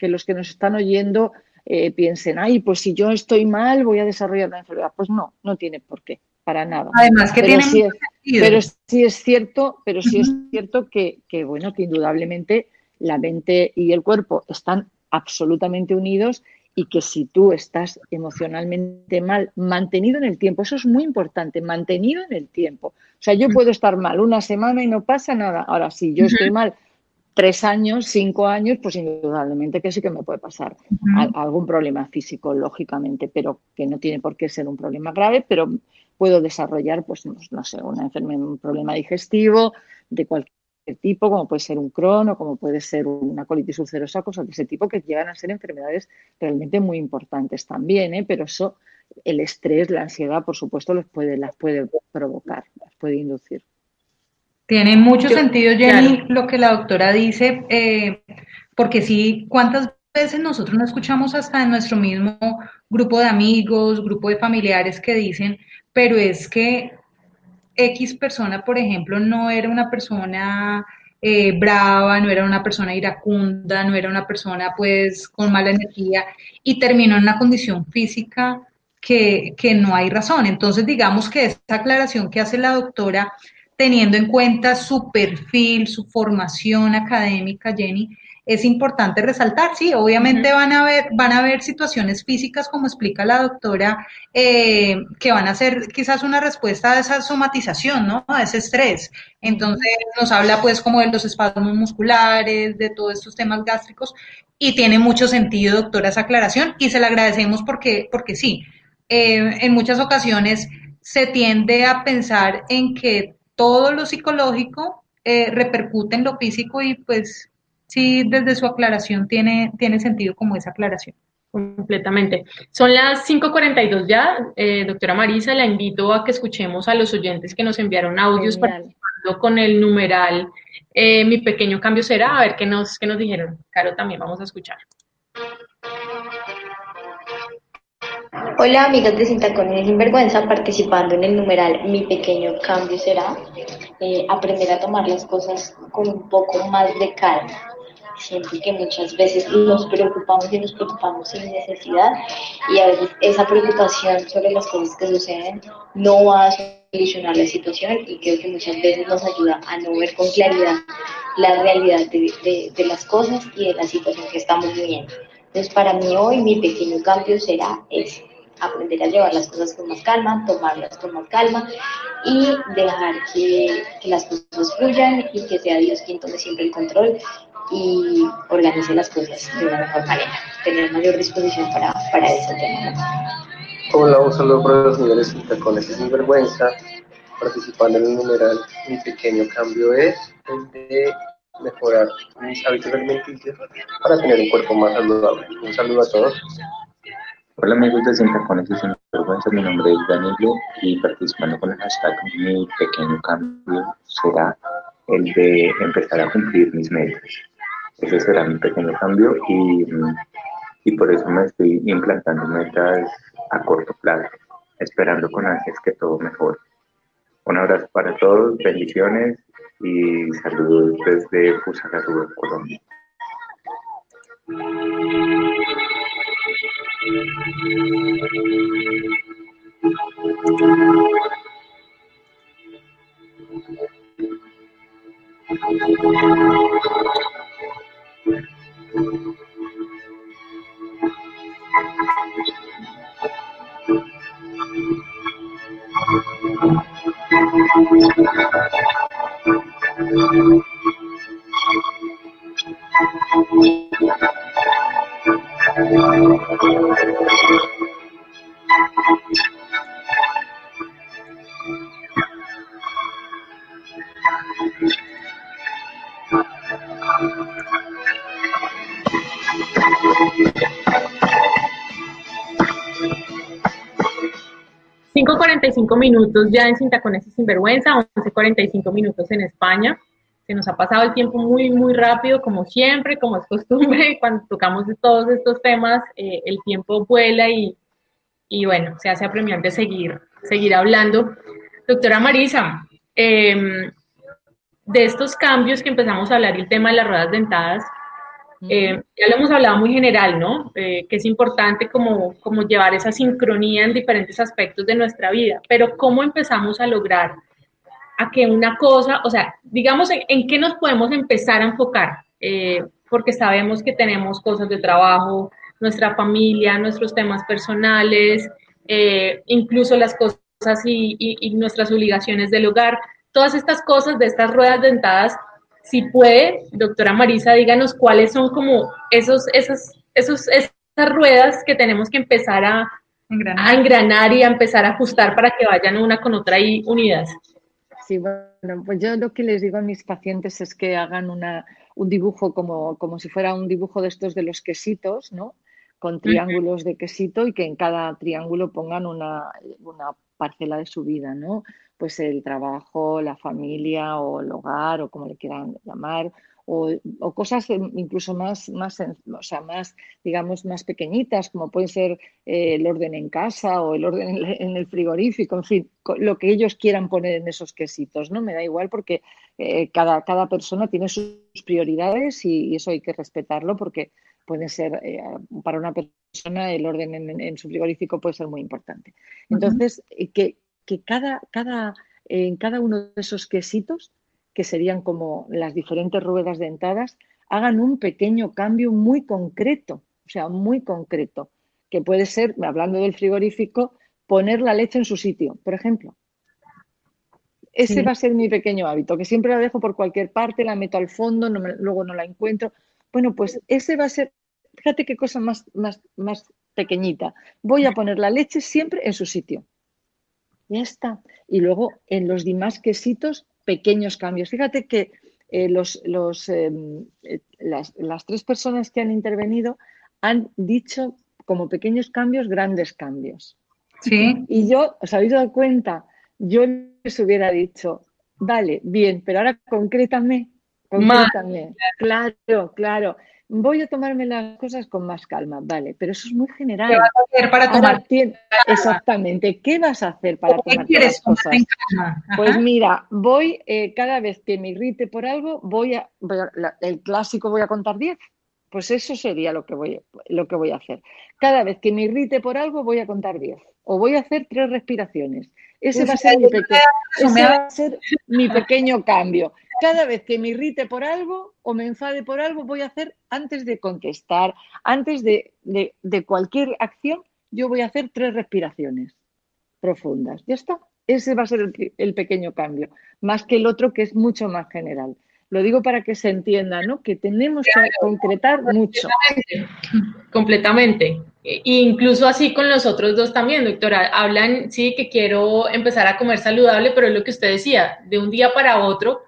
los que nos están oyendo eh, piensen, ay, pues si yo estoy mal voy a desarrollar una enfermedad. Pues no, no tiene por qué, para nada. Además que pero sí es, Pero sí es cierto, pero sí es cierto que, que, bueno, que indudablemente la mente y el cuerpo están absolutamente unidos y que si tú estás emocionalmente mal, mantenido en el tiempo, eso es muy importante, mantenido en el tiempo. O sea, yo puedo estar mal una semana y no pasa nada. Ahora, si yo estoy mal tres años, cinco años, pues indudablemente que sí que me puede pasar algún problema físico, lógicamente, pero que no tiene por qué ser un problema grave, pero puedo desarrollar, pues, no sé, una enfermedad, un problema digestivo de cualquier tipo, como puede ser un crono, como puede ser una colitis ulcerosa, cosas de ese tipo que llegan a ser enfermedades realmente muy importantes también, ¿eh? pero eso, el estrés, la ansiedad, por supuesto, los puede, las puede provocar, las puede inducir. Tiene mucho sentido, Jenny, lo que la doctora dice, eh, porque sí, ¿cuántas veces nosotros no escuchamos hasta en nuestro mismo grupo de amigos, grupo de familiares que dicen, pero es que X persona, por ejemplo, no era una persona eh, brava, no era una persona iracunda, no era una persona pues con mala energía y terminó en una condición física que, que no hay razón. Entonces, digamos que esta aclaración que hace la doctora, teniendo en cuenta su perfil, su formación académica, Jenny, es importante resaltar, sí, obviamente van a haber, van a haber situaciones físicas, como explica la doctora, eh, que van a ser quizás una respuesta a esa somatización, ¿no? A ese estrés. Entonces nos habla pues como de los espasmos musculares, de todos estos temas gástricos, y tiene mucho sentido, doctora, esa aclaración, y se la agradecemos porque, porque sí, eh, en muchas ocasiones se tiende a pensar en que todo lo psicológico eh, repercute en lo físico y pues sí, desde su aclaración tiene, tiene sentido como esa aclaración. Completamente. Son las 5.42 ya. Eh, doctora Marisa, la invito a que escuchemos a los oyentes que nos enviaron audios participando con el numeral eh, Mi pequeño cambio será, a ver qué nos, qué nos dijeron. Caro, también vamos a escuchar. Hola amigas de Sin Tacones Sinvergüenza, participando en el numeral Mi pequeño cambio será eh, aprender a tomar las cosas con un poco más de calma siento que muchas veces nos preocupamos y nos preocupamos sin necesidad y a veces esa preocupación sobre las cosas que suceden no va a solucionar la situación y creo que muchas veces nos ayuda a no ver con claridad la realidad de, de, las cosas y de la situación que estamos viviendo. Entonces para mí hoy mi pequeño cambio será ese aprender a llevar las cosas con más calma, tomarlas con más calma y dejar que, que, las cosas fluyan y que sea Dios quien tome siempre el control y organice las cosas de una mejor manera, tener mayor disposición para, para ese tema. Hola, un saludo para los niveles con ese sinvergüenza, participando en el numeral. Mi pequeño cambio es el de mejorar mis hábitos alimenticios para tener un cuerpo más saludable. Un saludo a todos. Hola amigos de Sin Tacones y Sin Vergüenza, mi nombre es Danilo y participando con el hashtag Mi Pequeño Cambio será el de empezar a cumplir mis metas. Ese será mi pequeño cambio y, y por eso me estoy implantando metas a corto plazo, esperando con ansias que todo mejore. Un abrazo para todos, bendiciones y saludos desde Fusagasugá, Colombia. 5.45 minutos ya en Cinta con ese sinvergüenza, 11.45 minutos en España. Se nos ha pasado el tiempo muy, muy rápido, como siempre, como es costumbre, cuando tocamos todos estos temas, eh, el tiempo vuela y, y, bueno, se hace apremiante seguir, seguir hablando. Doctora Marisa, em, de estos cambios que empezamos a hablar, el tema de las ruedas dentadas, eh, ya lo hemos hablado muy general, ¿no? Eh, que es importante como, como llevar esa sincronía en diferentes aspectos de nuestra vida, pero ¿cómo empezamos a lograr a que una cosa, o sea, digamos, en, qué nos podemos empezar a enfocar? Eh, porque sabemos que tenemos cosas de trabajo, nuestra familia, nuestros temas personales, incluso las cosas y, y nuestras obligaciones del hogar, todas estas cosas de estas ruedas dentadas si puede, doctora Marisa, díganos cuáles son como esos, esos, esos, esas ruedas que tenemos que empezar a engranar. y a empezar a ajustar para que vayan una con otra y unidas. Sí, bueno, pues yo lo que les digo a mis pacientes es que hagan una, un dibujo como, como si fuera un dibujo de estos de los quesitos, ¿no? Con triángulos de quesito y que en cada triángulo pongan una, una parcela de su vida, ¿no? Pues el trabajo, la familia o el hogar o como le quieran llamar, o, cosas incluso más, más, o sea, más, digamos, más pequeñitas, como puede ser eh, el orden en casa o el orden en el frigorífico, en fin, lo que ellos quieran poner en esos quesitos, ¿no? Me da igual porque eh, cada, cada persona tiene sus prioridades y, eso hay que respetarlo porque puede ser, eh, para una persona el orden en, su frigorífico puede ser muy importante. Entonces, que, que cada, cada, en cada uno de esos quesitos, que serían como las diferentes ruedas dentadas, hagan un pequeño cambio muy concreto, o sea, muy concreto, que puede ser, hablando del frigorífico, poner la leche en su sitio, por ejemplo. Ese va a ser mi pequeño hábito, que siempre la dejo por cualquier parte, la meto al fondo, luego no la encuentro. Bueno, pues ese va a ser, fíjate qué cosa más, más, más pequeñita. Voy a poner la leche siempre en su sitio. Ya está. Y luego en los demás quesitos, pequeños cambios. Fíjate que eh, los, los, em, eh, las, tres personas que han intervenido han dicho como pequeños cambios, grandes cambios. Sí. Y yo, ¿os habéis dado cuenta? Yo les hubiera dicho, vale, bien, pero ahora concrétame, concrétame. Claro, claro voy a tomarme las cosas con más calma, vale, pero eso es muy general. ¿Qué vas a hacer para tomar? exactamente, ¿qué vas a hacer para tomar las cosas? Pues mira, voy, eh, cada vez que me irrite por algo, voy a, el clásico voy a contar 10. Pues eso sería lo que, voy, lo que voy a hacer. Cada vez que me irrite por algo, voy a contar 10. O voy a hacer tres respiraciones. Ese, va, a ser mi ese va a ser mi pequeño cambio cada vez que me irrite por algo o me enfade por algo, voy a hacer antes de contestar, antes de, cualquier acción, yo voy a hacer tres respiraciones profundas. Ya está. Ese va a ser el, pequeño cambio, más que el otro que es mucho más general. Lo digo para que se entienda, ¿no? Que tenemos que concretar mucho. Completamente. E incluso así con los otros dos también, doctora. Hablan, sí, que quiero empezar a comer saludable, pero es lo que usted decía, de un día para otro,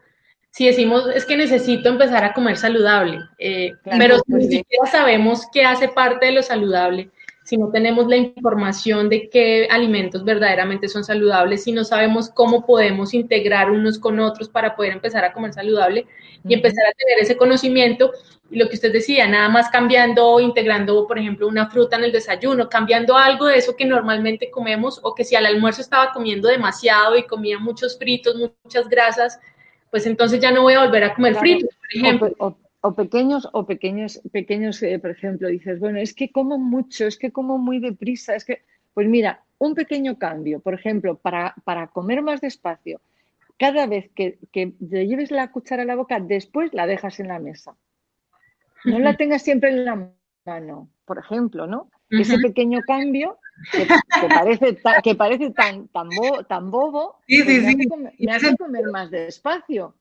si decimos es que necesito empezar a comer saludable, eh, pero si pues ni siquiera sabemos qué hace parte de lo saludable, si no tenemos la información de qué alimentos verdaderamente son saludables, si no sabemos cómo podemos integrar unos con otros para poder empezar a comer saludable y empezar a tener ese conocimiento. Y lo que usted decía, nada más cambiando, integrando, por ejemplo, una fruta en el desayuno, cambiando algo de eso que normalmente comemos o que si al almuerzo estaba comiendo demasiado y comía muchos fritos, muchas grasas, pues entonces ya no voy a volver a comer fritos, por ejemplo. o pequeños, o pequeños, pequeños, eh, por ejemplo, dices, bueno, es que como mucho, es que como muy deprisa, es que, pues mira, un pequeño cambio, por ejemplo, para, para comer más despacio, cada vez que, que te lleves la cuchara a la boca, después la dejas en la mesa. No la tengas siempre en la mano, por ejemplo, ¿no? Ese pequeño cambio que, parece, que parece tan, tan, tan bobo, me, hace comer, más despacio.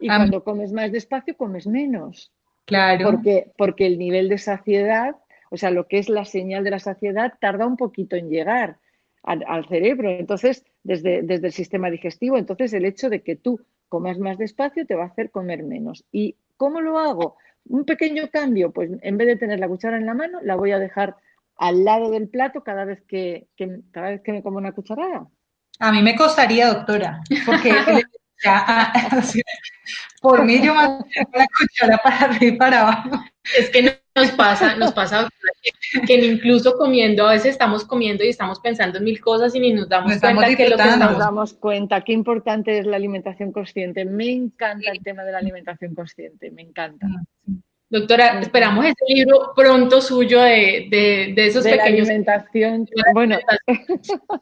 Y cuando comes más despacio, comes menos. Claro. Porque, porque el nivel de saciedad, o sea, lo que es la señal de la saciedad, tarda un poquito en llegar al, cerebro. Entonces, desde, desde el sistema digestivo, entonces el hecho de que tú comas más despacio te va a hacer comer menos. ¿Y cómo lo hago? Un pequeño cambio, pues en vez de tener la cuchara en la mano, la voy a dejar al lado del plato cada vez que, cada vez que me como una cucharada. A mí me costaría, doctora, porque Ya, por mí yo más la cuchara para arriba y para abajo. Es que nos pasa, nos pasa que incluso comiendo, a veces estamos comiendo y estamos pensando en mil cosas y ni nos damos cuenta que lo que estamos... Nos damos cuenta, qué importante es la alimentación consciente. Me encanta el tema de la alimentación consciente, me encanta. Doctora, esperamos ese libro pronto suyo de, de, de esos de pequeños... La alimentación, bueno,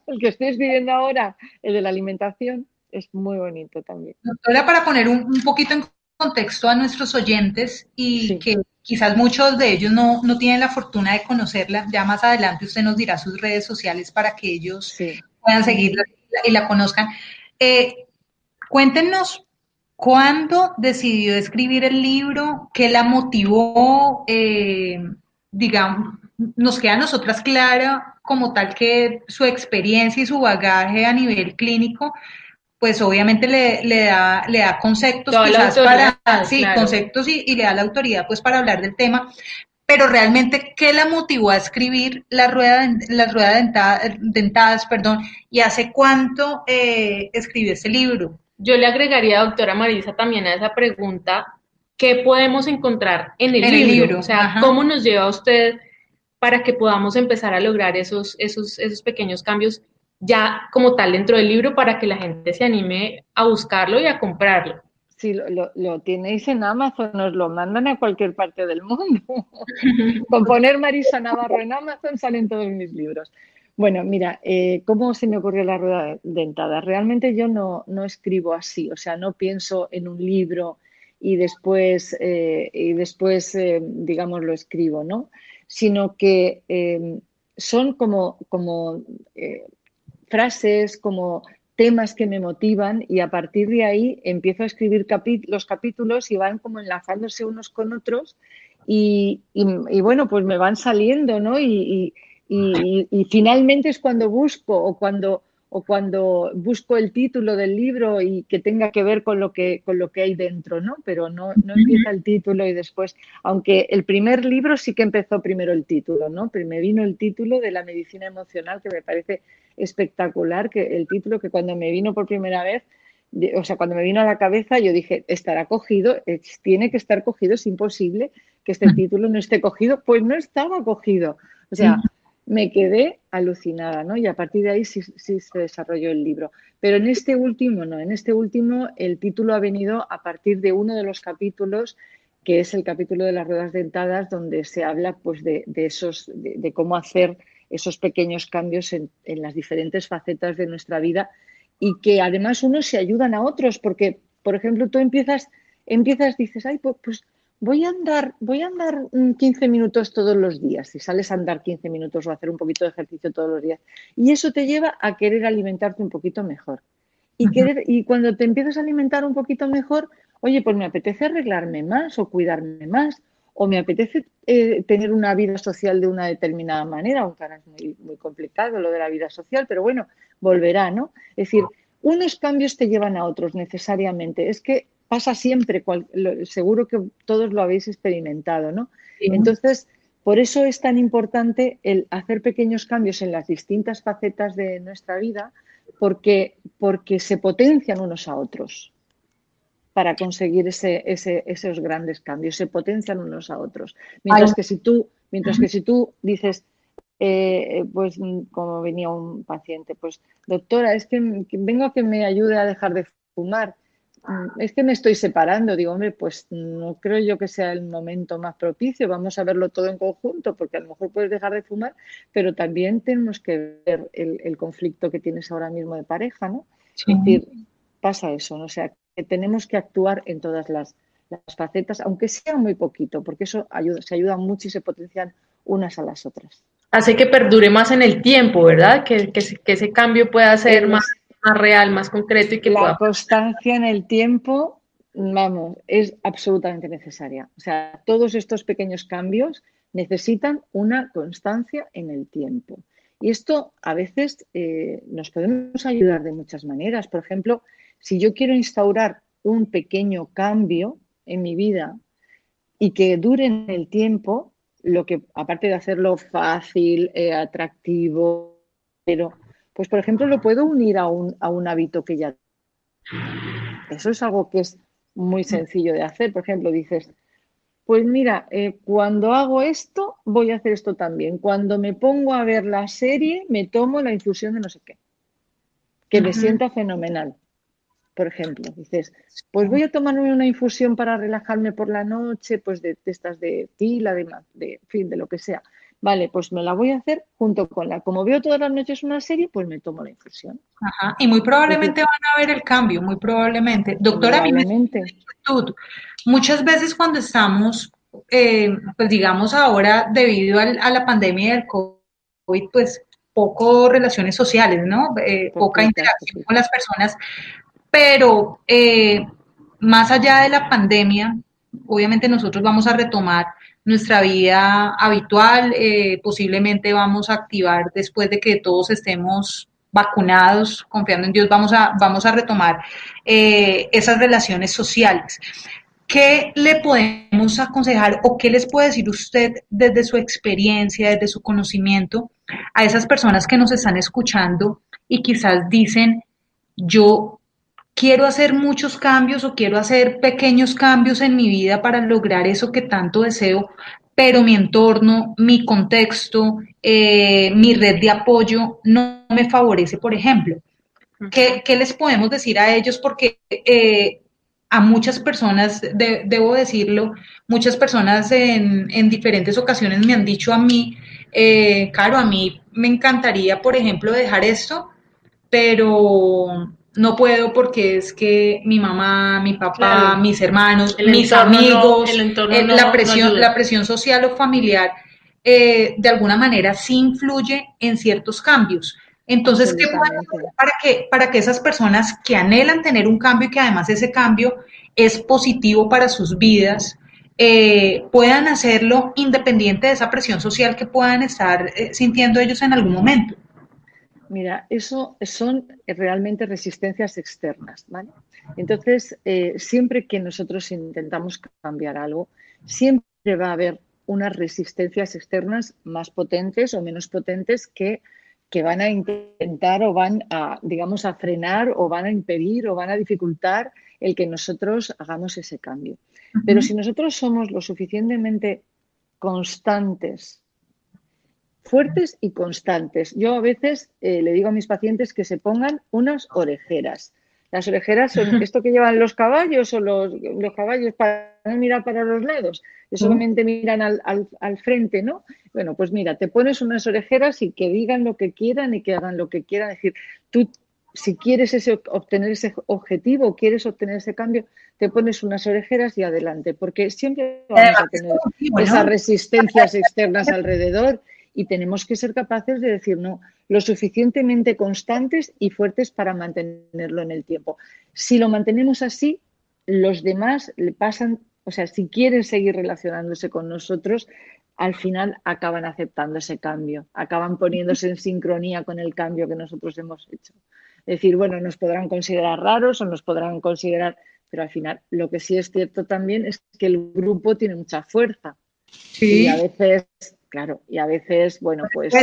el que estoy escribiendo ahora, el de la alimentación, es muy bonito también. Doctora, para poner un, poquito en contexto a nuestros oyentes y que quizás muchos de ellos no, tienen la fortuna de conocerla, ya más adelante usted nos dirá sus redes sociales para que ellos puedan seguirla y la conozcan. Eh, cuéntenos cuándo decidió escribir el libro, qué la motivó, eh, digamos, nos queda a nosotras clara como tal que su experiencia y su bagaje a nivel clínico pues obviamente le, le, da, le da conceptos quizás para, sí, conceptos y, le da la autoridad pues para hablar del tema, pero realmente, ¿qué la motivó a escribir la rueda, la rueda dentadas, perdón, y hace cuánto eh, escribió ese libro? Yo le agregaría, doctora Marisa, también a esa pregunta, ¿qué podemos encontrar en el, libro? O sea, ¿cómo nos lleva usted para que podamos empezar a lograr esos, esos, esos pequeños cambios ya como tal dentro del libro para que la gente se anime a buscarlo y a comprarlo. Sí, lo, lo, tenéis en Amazon, os lo mandan a cualquier parte del mundo. Con poner Marisa Navarro en Amazon salen todos mis libros. Bueno, mira, eh, ¿cómo se me ocurrió la rueda dentada? Realmente yo no, no escribo así, o sea, no pienso en un libro y después, eh, y después eh, digamos, lo escribo, ¿no? Sino que son como, como frases, como temas que me motivan y a partir de ahí empiezo a escribir los capítulos y van como enlazándose unos con otros y, bueno, pues me van saliendo, ¿no? Y, y, finalmente es cuando busco o cuando, o cuando busco el título del libro y que tenga que ver con lo que, con lo que hay dentro, ¿no? Pero no, no empieza el título y después, aunque el primer libro sí que empezó primero el título, ¿no? Pero me vino el título de la medicina emocional que me parece espectacular, que el título que cuando me vino por primera vez, o sea, cuando me vino a la cabeza, yo dije, estará cogido, tiene que estar cogido, es imposible que este título no esté cogido, pues no estaba cogido. O sea, me quedé alucinada, ¿no? Y a partir de ahí sí, sí, se desarrolló el libro. Pero en este último, no, en este último el título ha venido a partir de uno de los capítulos que es el capítulo de las ruedas dentadas, donde se habla pues de, esos, de cómo hacer esos pequeños cambios en, las diferentes facetas de nuestra vida y que además unos se ayudan a otros, porque, por ejemplo, tú empiezas, empiezas, dices, ay, pues, pues voy a andar, voy a andar 15 minutos todos los días, si sales a andar 15 minutos o hacer un poquito de ejercicio todos los días. Y eso te lleva a querer alimentarte un poquito mejor. Y, querer, y cuando te empiezas a alimentar un poquito mejor, oye, pues me apetece arreglarme más o cuidarme más o me apetece eh, tener una vida social de una determinada manera, aunque ahora es muy, muy complicado lo de la vida social, pero bueno, volverá, ¿no? Es decir, unos cambios te llevan a otros necesariamente. Es que pasa siempre, seguro que todos lo habéis experimentado, ¿no? Entonces, Por eso es tan importante el hacer pequeños cambios en las distintas facetas de nuestra vida, porque, porque se potencian unos a otros para conseguir ese, ese, esos grandes cambios, se potencian unos a otros. Mientras que si tú, mientras que si tú dices, eh, pues como venía un paciente, pues doctora, es que vengo a que me ayude a dejar de fumar. Mm, es que me estoy separando. Digo, hombre, pues no creo yo que sea el momento más propicio. Vamos a verlo todo en conjunto, porque a lo mejor puedes dejar de fumar, pero también tenemos que ver el, conflicto que tienes ahora mismo de pareja, ¿no? Es decir, pasa eso, ¿no? O sea, que tenemos que actuar en todas las, facetas, aunque sea muy poquito, porque eso ayuda, se ayuda mucho y se potencian unas a las otras. Hace que perdure más en el tiempo, ¿verdad? Que, ese cambio pueda ser más, más real, más concreto y que la constancia en el tiempo, vamos, es absolutamente necesaria. O sea, todos estos pequeños cambios necesitan una constancia en el tiempo. Y esto a veces eh, nos podemos ayudar de muchas maneras. Por ejemplo, si yo quiero instaurar un pequeño cambio en mi vida y que dure en el tiempo, lo que aparte de hacerlo fácil, eh, atractivo, pero pues por ejemplo lo puedo unir a un, a un hábito que ya eso es algo que es muy sencillo de hacer. Por ejemplo, dices, pues mira, eh, cuando hago esto, voy a hacer esto también. Cuando me pongo a ver la serie, me tomo la infusión de no sé qué, que me sienta fenomenal por ejemplo. Dices, pues voy a tomarme una infusión para relajarme por la noche, pues de, estas de tila, de, de, fin, de lo que sea. Vale, pues me la voy a hacer junto con la. Como veo todas las noches una serie, pues me tomo la infusión. Ajá, y muy probablemente van a ver el cambio, muy probablemente. Doctora, probablemente. muchas veces cuando estamos, eh, pues digamos ahora, debido a la pandemia del COVID, pues poco relaciones sociales, ¿no? Eh, poca interacción con las personas pero eh, más allá de la pandemia, obviamente nosotros vamos a retomar nuestra vida habitual, eh, posiblemente vamos a activar después de que todos estemos vacunados, confiando en Dios, vamos a, vamos a retomar eh, esas relaciones sociales. ¿Qué le podemos aconsejar o qué les puede decir usted desde su experiencia, desde su conocimiento a esas personas que nos están escuchando y quizás dicen, yo quiero hacer muchos cambios o quiero hacer pequeños cambios en mi vida para lograr eso que tanto deseo, pero mi entorno, mi contexto, eh, mi red de apoyo no me favorece, por ejemplo. ¿Qué, les podemos decir a ellos? Porque eh, a muchas personas, debo decirlo, muchas personas en, diferentes ocasiones me han dicho a mí, eh, claro, a mí me encantaría, por ejemplo, dejar esto, pero no puedo porque es que mi mamá, mi papá, mis hermanos, mis amigos, eh, la, presión, la presión social o familiar, eh, de alguna manera sí influye en ciertos cambios. Entonces, ¿qué podemos hacer para que, para que esas personas que anhelan tener un cambio y que además ese cambio es positivo para sus vidas, eh, puedan hacerlo independiente de esa presión social que puedan estar sintiendo ellos en algún momento? Mira, eso son realmente resistencias externas, ¿vale? Entonces, eh, siempre que nosotros intentamos cambiar algo, siempre va a haber unas resistencias externas más potentes o menos potentes que, que van a intentar o van a, digamos, a frenar o van a impedir o van a dificultar el que nosotros hagamos ese cambio. Pero si nosotros somos lo suficientemente constantes fuertes y constantes. Yo a veces eh, le digo a mis pacientes que se pongan unas orejeras. Las orejeras son esto que llevan los caballos o los, caballos para no mirar para los lados, que solamente miran al, al, frente, ¿no? Bueno, pues mira, te pones unas orejeras y que digan lo que quieran y que hagan lo que quieran. Es decir, tú si quieres ese, obtener ese objetivo, quieres obtener ese cambio, te pones unas orejeras y adelante, porque siempre vamos a tener esas resistencias externas alrededor y tenemos que ser capaces de decir no, lo suficientemente constantes y fuertes para mantenerlo en el tiempo. Si lo mantenemos así, los demás le pasan, o sea, si quieren seguir relacionándose con nosotros, al final acaban aceptando ese cambio, acaban poniéndose en sincronía con el cambio que nosotros hemos hecho. Es decir, bueno, nos podrán considerar raros o nos podrán considerar, pero al final lo que sí es cierto también es que el grupo tiene mucha fuerza Sí. Y a veces, claro, y a veces, bueno, pues,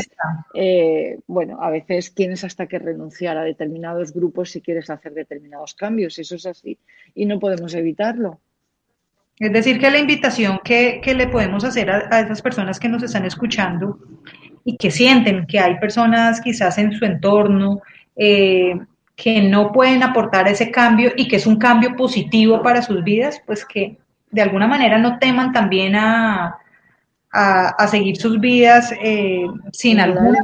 eh, bueno, a veces tienes hasta que renunciar a determinados grupos si quieres hacer determinados cambios, eso es así, y no podemos evitarlo. Es decir, que la invitación que, le podemos hacer a, esas personas que nos están escuchando y que sienten que hay personas quizás en su entorno eh, que no pueden aportar ese cambio y que es un cambio positivo para sus vidas, pues que de alguna manera no teman también a, a, seguir sus vidas eh, sin algún...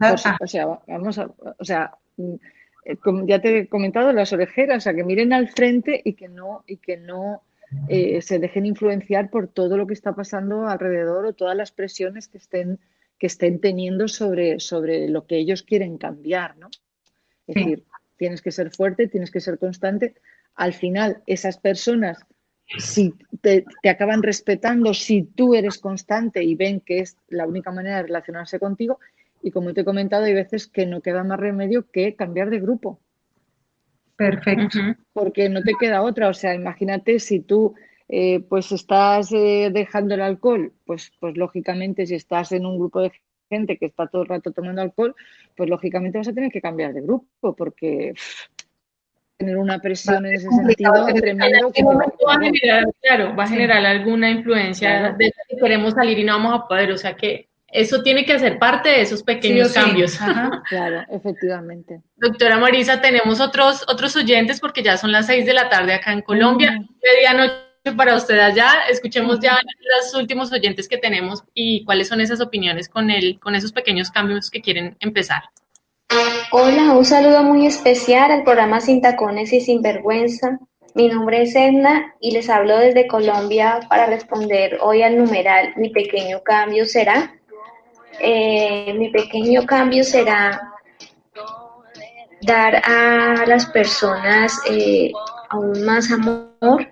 o sea, vamos a, o sea, mm, eh, ya te he comentado, las orejeras, o sea, que miren al frente y que no, y que no eh, se dejen influenciar por todo lo que está pasando alrededor o todas las presiones que estén, que estén teniendo sobre, sobre lo que ellos quieren cambiar, ¿no? Es decir, tienes que ser fuerte, tienes que ser constante. Al final, esas personas, si te, acaban respetando, si tú eres constante y ven que es la única manera de relacionarse contigo, y como te he comentado, hay veces que no queda más remedio que cambiar de grupo. Perfecto. Porque no te queda otra. O sea, imagínate si tú eh, pues estás eh, dejando el alcohol, pues, pues lógicamente si estás en un grupo de gente que está todo el rato tomando alcohol, pues lógicamente vas a tener que cambiar de grupo porque tener una presión en ese sentido tremendo. Que va a generar, claro, va a generar alguna influencia de que queremos salir y no vamos a poder. O sea que eso tiene que hacer parte de esos pequeños cambios. claro, efectivamente. Doctora Marisa, tenemos otros, otros oyentes porque ya son las seis de la tarde acá en Colombia. Medianoche para usted allá. Escuchemos ya los últimos oyentes que tenemos y cuáles son esas opiniones con, el, con esos pequeños cambios que quieren empezar. Hola, un saludo muy especial al programa Sin Tacones y Sin Vergüenza. Mi nombre es Edna y les hablo desde Colombia para responder hoy al numeral Mi pequeño cambio será. Eh, mi pequeño cambio será dar a las personas eh, aún más amor,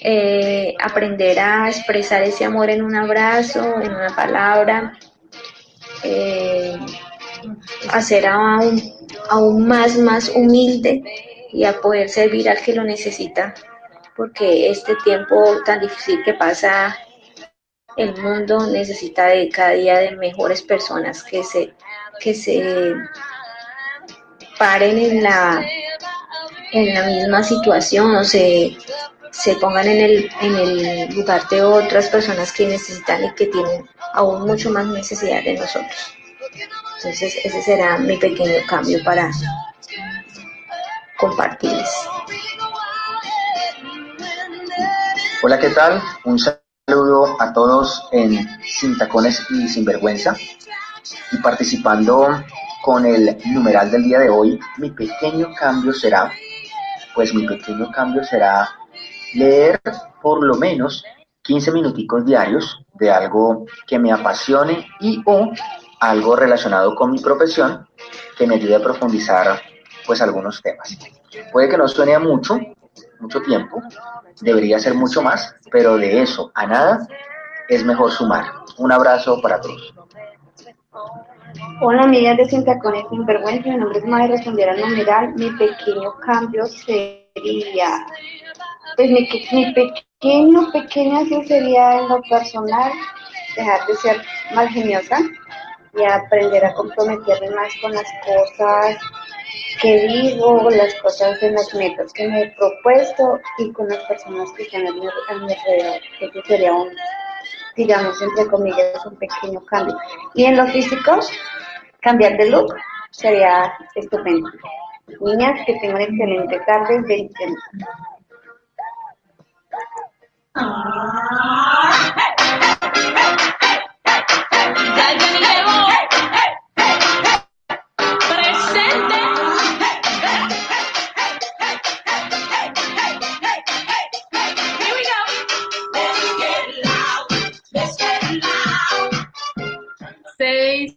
eh, aprender a expresar ese amor en un abrazo, en una palabra, hacer aún, aún más, más humilde y a poder servir al que lo necesita, porque este tiempo tan difícil que pasa el mundo necesita de cada día de mejores personas que se, que se paren en la, en la misma situación o se, se pongan en el, en el lugar de otras personas que necesitan y que tienen aún mucho más necesidad de nosotros. Entonces ese será mi pequeño cambio para compartirles. Hola, ¿qué tal? Un saludo a todos en Sin Tacones y Sin Vergüenza y participando con el numeral del día de hoy, mi pequeño cambio será, pues mi pequeño cambio será leer por lo menos 15 minuticos diarios de algo que me apasione y o algo relacionado con mi profesión que me ayude a profundizar pues algunos temas. Puede que no suene mucho, mucho tiempo, debería ser mucho más, pero de eso a nada es mejor sumar. Un abrazo para todos. Hola amigas de Sin Tacones Sin Vergüenza, mi nombre es Maya, responder al numeral, mi pequeño cambio sería, pues mi, mi pequeño, pequeño así sería en lo personal, dejar de ser mal geniosa y aprender a comprometerme más con las cosas que digo, las cosas en las metas que me he propuesto y con las personas que están a mi, alrededor. Eso sería un, digamos, entre comillas, un pequeño cambio. Y en lo físico, cambiar de look sería estupendo. Niñas, que tengan excelente tarde. Bendiciones.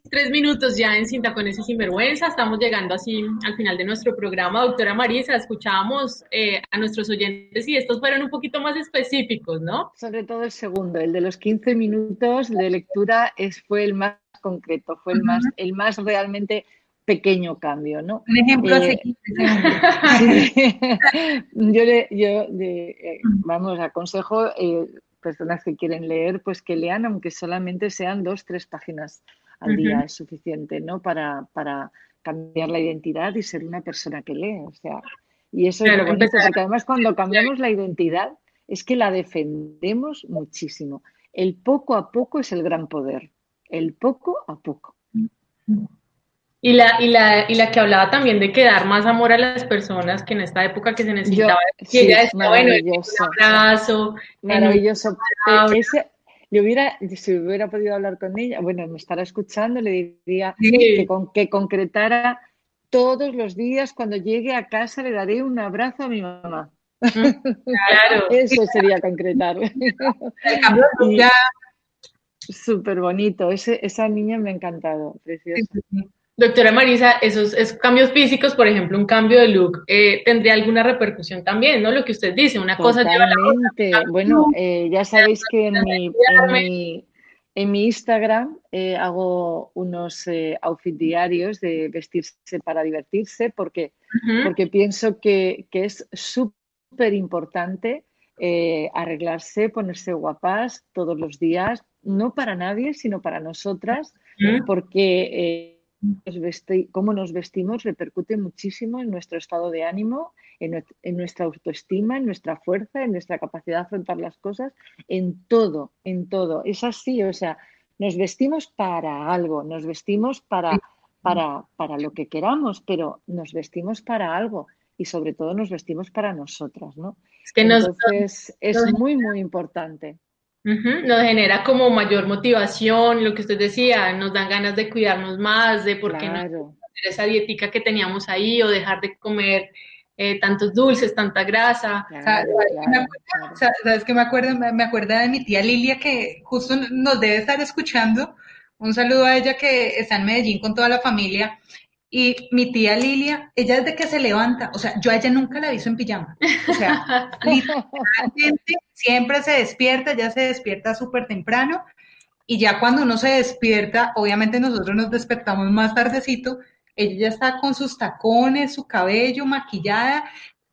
tres minutos ya en Cinta con ese sinvergüenza. Estamos llegando así al final de nuestro programa. Doctora Marisa, escuchábamos eh, a nuestros oyentes y estos fueron un poquito más específicos, ¿no? Sobre todo el segundo, el de los 15 minutos de lectura es, fue el más concreto, fue el más, el más realmente pequeño cambio, ¿no? Un ejemplo eh, yo le, yo eh, vamos, aconsejo personas que quieren leer, pues que lean, aunque solamente sean dos, tres páginas al día, es suficiente, ¿no? Para, para cambiar la identidad y ser una persona que lee. O sea, y eso es lo bonito, porque además cuando cambiamos la identidad es que la defendemos muchísimo. El poco a poco es el gran poder. El poco a poco. Y la, y, la, y la que hablaba también de que dar más amor a las personas que en esta época que se necesitaba. que ella está, bueno, un abrazo. Maravilloso. Ese, yo hubiera, si hubiera podido hablar con ella, bueno, me estará escuchando, le diría que, con, que concretara todos los días cuando llegue a casa le daré un abrazo a mi mamá. Claro. Eso sería concretar. Súper bonito. Ese, esa niña me ha encantado, preciosa. Doctora Marisa, esos, cambios físicos, por ejemplo, un cambio de look, eh, ¿tendría alguna repercusión también, no? Lo que usted dice, una cosa lleva a la otra. Bueno, eh, ya sabéis que en mi, en mi, Instagram eh, hago unos outfit diarios de vestirse para divertirse, porque, porque pienso que, que es súper importante arreglarse, ponerse guapas todos los días, no para nadie, sino para nosotras, porque cómo nos vestimos repercute muchísimo en nuestro estado de ánimo, en, nuestra autoestima, en nuestra fuerza, en nuestra capacidad de afrontar las cosas, en todo, en todo. Es así, o sea, nos vestimos para algo, nos vestimos para, para, para lo que queramos, pero nos vestimos para algo y sobre todo nos vestimos para nosotras, ¿no? Es que Entonces, es muy, muy importante. Nos genera como mayor motivación, lo que usted decía, nos dan ganas de cuidarnos más, de por qué no hacer esa dietica que teníamos ahí o dejar de comer eh, tantos dulces, tanta grasa. ¿Sabes qué me acuerdo? Me acuerdo de mi tía Lilia que justo nos debe estar escuchando. Un saludo a ella que está en Medellín con toda la familia y mi tía Lilia, ella desde que se levanta, o sea, yo a ella nunca la visto en pijama. O sea, literalmente siempre se despierta, ya se despierta súper temprano. Y ya cuando uno se despierta, obviamente nosotros nos despertamos más tardecito, ella ya está con sus tacones, su cabello, maquillada,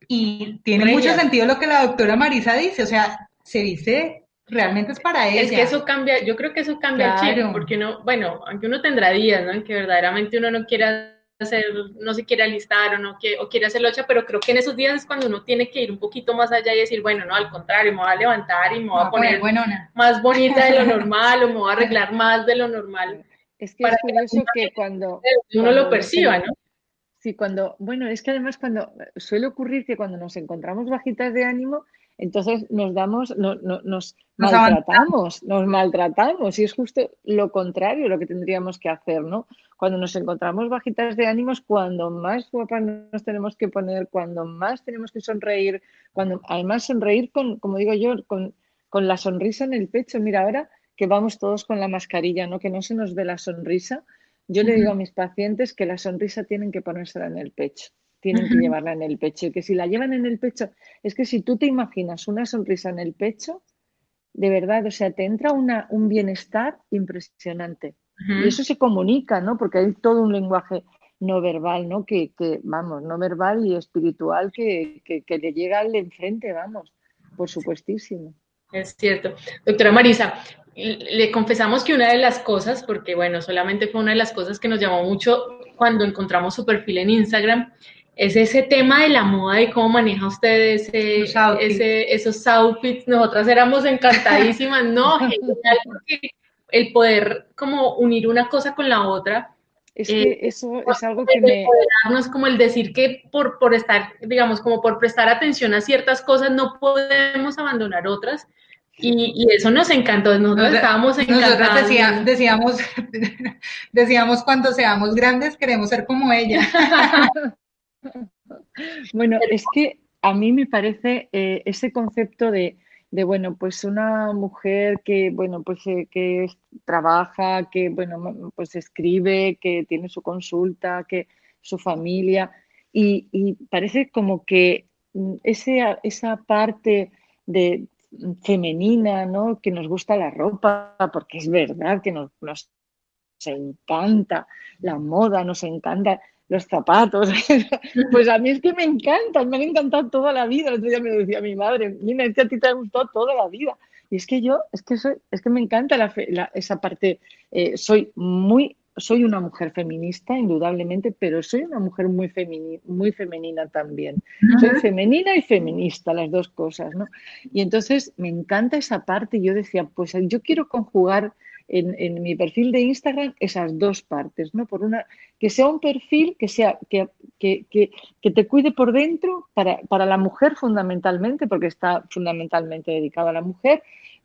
y tiene mucho sentido lo que la doctora Marisa dice, o sea, se dice realmente es para ella. Es que eso cambia, yo creo que eso cambia el chip, porque uno, bueno, aunque uno tendrá días, ¿no? En que verdaderamente uno no quiera hacer, no se quiere alistar o no quiere, o quiere hacer locha, pero creo que en esos días es cuando uno tiene que ir un poquito más allá y decir, bueno, no, al contrario, me voy a levantar y me voy a poner más bonita de lo normal o me voy a arreglar más de lo normal. Es que es curioso que, cuando uno lo perciba, ¿no? Sí, cuando, bueno, es que además cuando suele ocurrir que cuando nos encontramos bajitas de ánimo, entonces nos damos, no, nos, maltratamos, nos maltratamos y es justo lo contrario lo que tendríamos que hacer, ¿no? Cuando nos encontramos bajitas de ánimos, cuando más guapas nos tenemos que poner, cuando más tenemos que sonreír, cuando además sonreír con, como digo yo, con, con la sonrisa en el pecho. Mira, ahora que vamos todos con la mascarilla, ¿no? Que no se nos ve la sonrisa. Yo le digo a mis pacientes que la sonrisa tienen que ponérsela en el pecho tienen que llevarla en el pecho. Y que si la llevan en el pecho, es que si tú te imaginas una sonrisa en el pecho, de verdad, o sea, te entra una, un bienestar impresionante. Y eso se comunica, ¿no? Porque hay todo un lenguaje no verbal, ¿no? Que, que vamos, no verbal y espiritual que, que, le llega al de enfrente, vamos, por supuestísimo. Es cierto. Doctora Marisa, le confesamos que una de las cosas, porque bueno, solamente fue una de las cosas que nos llamó mucho cuando encontramos su perfil en Instagram, es ese tema de la moda y cómo maneja usted ese, esos outfits. Nosotras éramos encantadísimas, ¿no? Genial, porque el poder como unir una cosa con la otra. Es que eh, eso es algo que me... es como el decir que por, por estar, digamos, como por prestar atención a ciertas cosas no podemos abandonar otras. Y, eso nos encantó, nosotros estábamos encantados. decíamos, decíamos cuando seamos grandes queremos ser como ella. Bueno, es que a mí me parece eh, ese concepto de, bueno, pues una mujer que, bueno, pues eh, que trabaja, que, bueno, pues escribe, que tiene su consulta, que su familia, y, parece como que mm, ese, esa parte de femenina, ¿no? Que nos gusta la ropa, porque es verdad que nos, nos encanta la moda, nos encanta los zapatos. pues a mí es que me encantan, me han encantado toda la vida. El otro día me decía mi madre, mira, es que a ti te ha gustado toda la vida. Y es que yo, es que soy, es que me encanta esa parte, eh, soy muy, soy una mujer feminista, indudablemente, pero soy una mujer muy, muy femenina también. Soy femenina y feminista, las dos cosas, ¿no? Y entonces me encanta esa parte. Yo decía, pues yo quiero conjugar en, mi perfil de Instagram esas dos partes, ¿no? Por una, que sea un perfil que sea, que, que, que, te cuide por dentro para, para, la mujer fundamentalmente, porque está fundamentalmente dedicado a la mujer,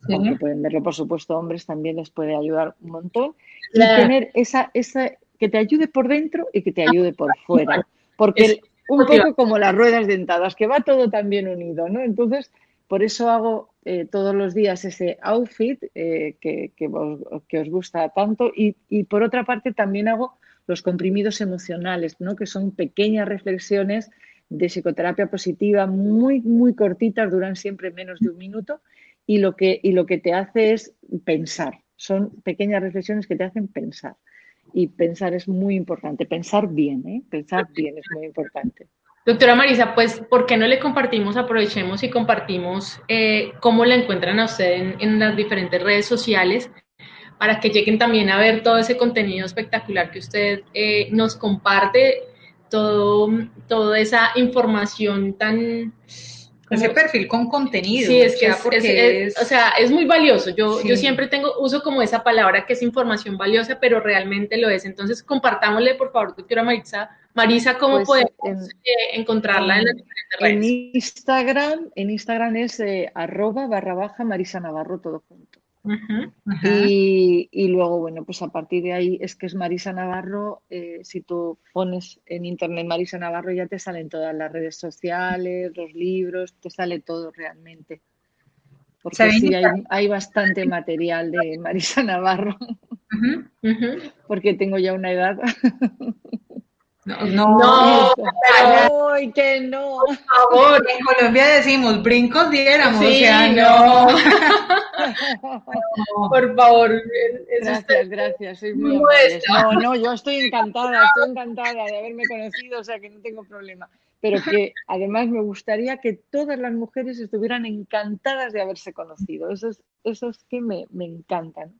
aunque pueden verlo, por supuesto, hombres también les puede ayudar un montón, y tener esa, esa, que te ayude por dentro y que te ayude por fuera. Porque un poco como las ruedas dentadas, que va todo también unido, ¿no? Entonces, por eso hago eh, todos los días ese outfit eh, que, que, os gusta tanto y, y, por otra parte también hago los comprimidos emocionales, ¿no? que son pequeñas reflexiones de psicoterapia positiva muy, muy cortitas, duran siempre menos de un minuto y lo que, y lo que te hace es pensar. Son pequeñas reflexiones que te hacen pensar. Y pensar es muy importante, pensar bien, ¿eh? pensar bien es muy importante. Doctora Marisa, pues, ¿por qué no le compartimos, aprovechemos y compartimos eh, cómo la encuentran a usted en, las diferentes redes sociales para que lleguen también a ver todo ese contenido espectacular que usted eh, nos comparte, todo, toda esa información tan ese perfil con contenido. Sí, es que es, o sea, es muy valioso. Yo, yo siempre tengo, uso como esa palabra que es información valiosa, pero realmente lo es. Entonces, compartámosle, por favor, doctora Marisa, Marisa, ¿cómo pues, podemos eh, encontrarla en, las diferentes redes? En Instagram, en Instagram es eh, arroba barra baja Marisa Navarro, todo junto. Y, luego, bueno, pues a partir de ahí es que es Marisa Navarro. Eh, si tú pones en internet Marisa Navarro, ya te salen todas las redes sociales, los libros, te sale todo realmente. Porque sí, hay, bastante material de Marisa Navarro. Porque tengo ya una edad. No, no, ¡Ay, que no! Por favor, en Colombia decimos brincos diéramos, o sea, no. por favor. Gracias, gracias, soy muy No, no, yo estoy encantada, estoy encantada de haberme conocido, o sea que no tengo problema. Pero que además me gustaría que todas las mujeres estuvieran encantadas de haberse conocido. Eso es, eso es que me, me encantan.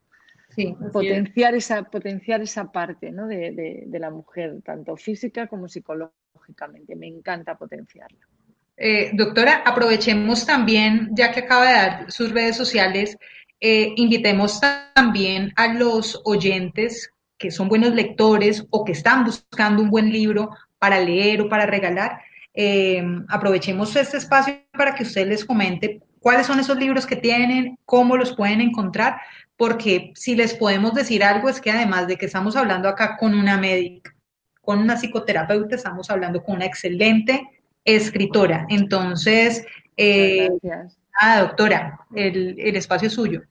Sí, potenciar esa, potenciar esa parte ¿no? de, la mujer, tanto física como psicológicamente. Me encanta potenciarla. Eh, doctora, aprovechemos también, ya que acaba de dar sus redes sociales, eh, invitemos también a los oyentes que son buenos lectores o que están buscando un buen libro para leer o para regalar. Eh, aprovechemos este espacio para que usted les comente cuáles son esos libros que tienen, cómo los pueden encontrar, porque si les podemos decir algo es que además de que estamos hablando acá con una médica, con una psicoterapeuta, estamos hablando con una excelente escritora. Entonces, eh, ah, doctora, el, espacio es suyo.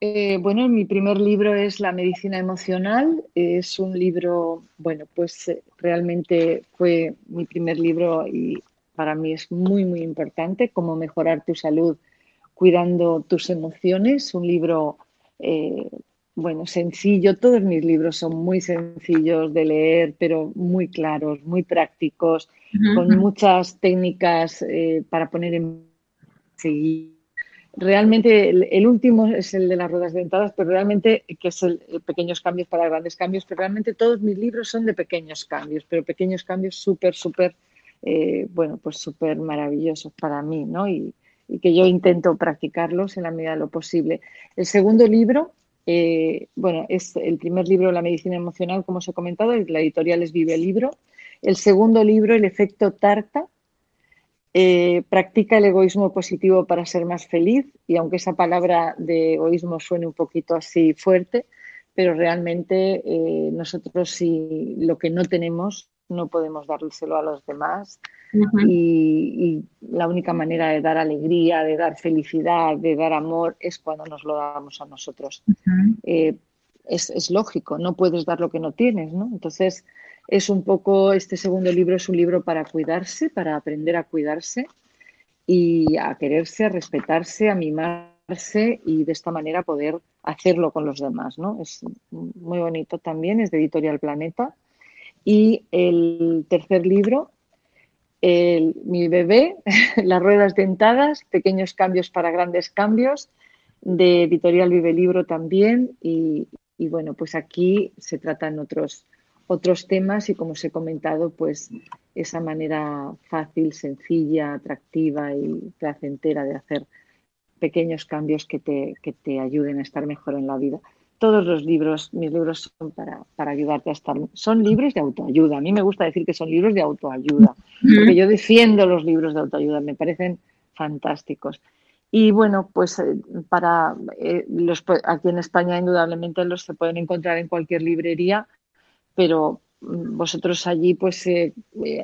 Eh, bueno, mi primer libro es La medicina emocional. Es un libro, bueno, pues eh, realmente fue mi primer libro y para mí es muy, muy importante, cómo mejorar tu salud Cuidando tus emociones, un libro, eh, bueno, sencillo. Todos mis libros son muy sencillos de leer, pero muy claros, muy prácticos, con muchas técnicas eh, para poner en seguir. Realmente el, último es el de las ruedas dentadas, pero realmente, que es el, pequeños cambios para grandes cambios, pero realmente todos mis libros son de pequeños cambios, pero pequeños cambios súper, súper, eh, bueno, pues súper maravillosos para mí, ¿no? Y, y que yo intento practicarlos en la medida de lo posible. El segundo libro, eh, bueno, es el primer libro, La medicina emocional, como os he comentado, la editorial es Vive el Libro. El segundo libro, El efecto Tarta, eh, practica el egoísmo positivo para ser más feliz y aunque esa palabra de egoísmo suene un poquito así fuerte, pero realmente eh, nosotros si lo que no tenemos no podemos dárselo a los demás y, la única manera de dar alegría, de dar felicidad, de dar amor es cuando nos lo damos a nosotros. Eh, es, lógico, no puedes dar lo que no tienes, ¿no? Entonces, es un poco, este segundo libro es un libro para cuidarse, para aprender a cuidarse y a quererse, a respetarse, a mimarse y de esta manera poder hacerlo con los demás, ¿no? Es muy bonito también, es de Editorial Planeta. Y el tercer libro Mi bebé, Las ruedas dentadas, Pequeños cambios para grandes cambios, de Editorial Vive Libro también. Y, y bueno, pues aquí se tratan otros, otros temas y como os he comentado, pues esa manera fácil, sencilla, atractiva y placentera de hacer pequeños cambios que te, que te ayuden a estar mejor en la vida. Todos los libros, mis libros son para, para ayudarte a estar, son libros de autoayuda. A mí me gusta decir que son libros de autoayuda, porque yo defiendo los libros de autoayuda, me parecen fantásticos. Y bueno, pues eh, para eh, los, aquí en España indudablemente los se pueden encontrar en cualquier librería, pero mm, vosotros allí, pues eh,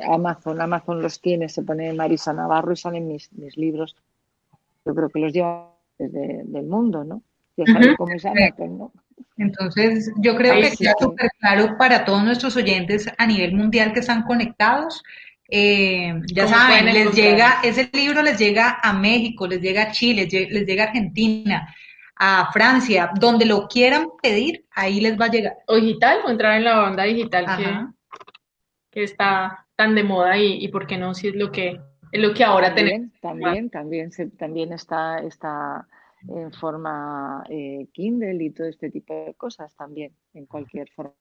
Amazon, Amazon los tiene, se pone Marisa Navarro y salen mis, mis libros yo creo que los lleva desde el mundo, ¿no? Ya saben cómo es ¿no? Entonces, yo creo que queda súper claro para todos nuestros oyentes a nivel mundial que están conectados. Eh, ya saben, les llega, ese libro les llega a México, les llega a Chile, les llega a Argentina, a Francia, donde lo quieran pedir, ahí les va a llegar. O digital, o entrar en la banda digital que, que, está tan de moda y, y por qué no, si es lo que es lo que ahora tenemos. También, también, también está, está en forma eh, Kindle y todo este tipo de cosas también, en cualquier forma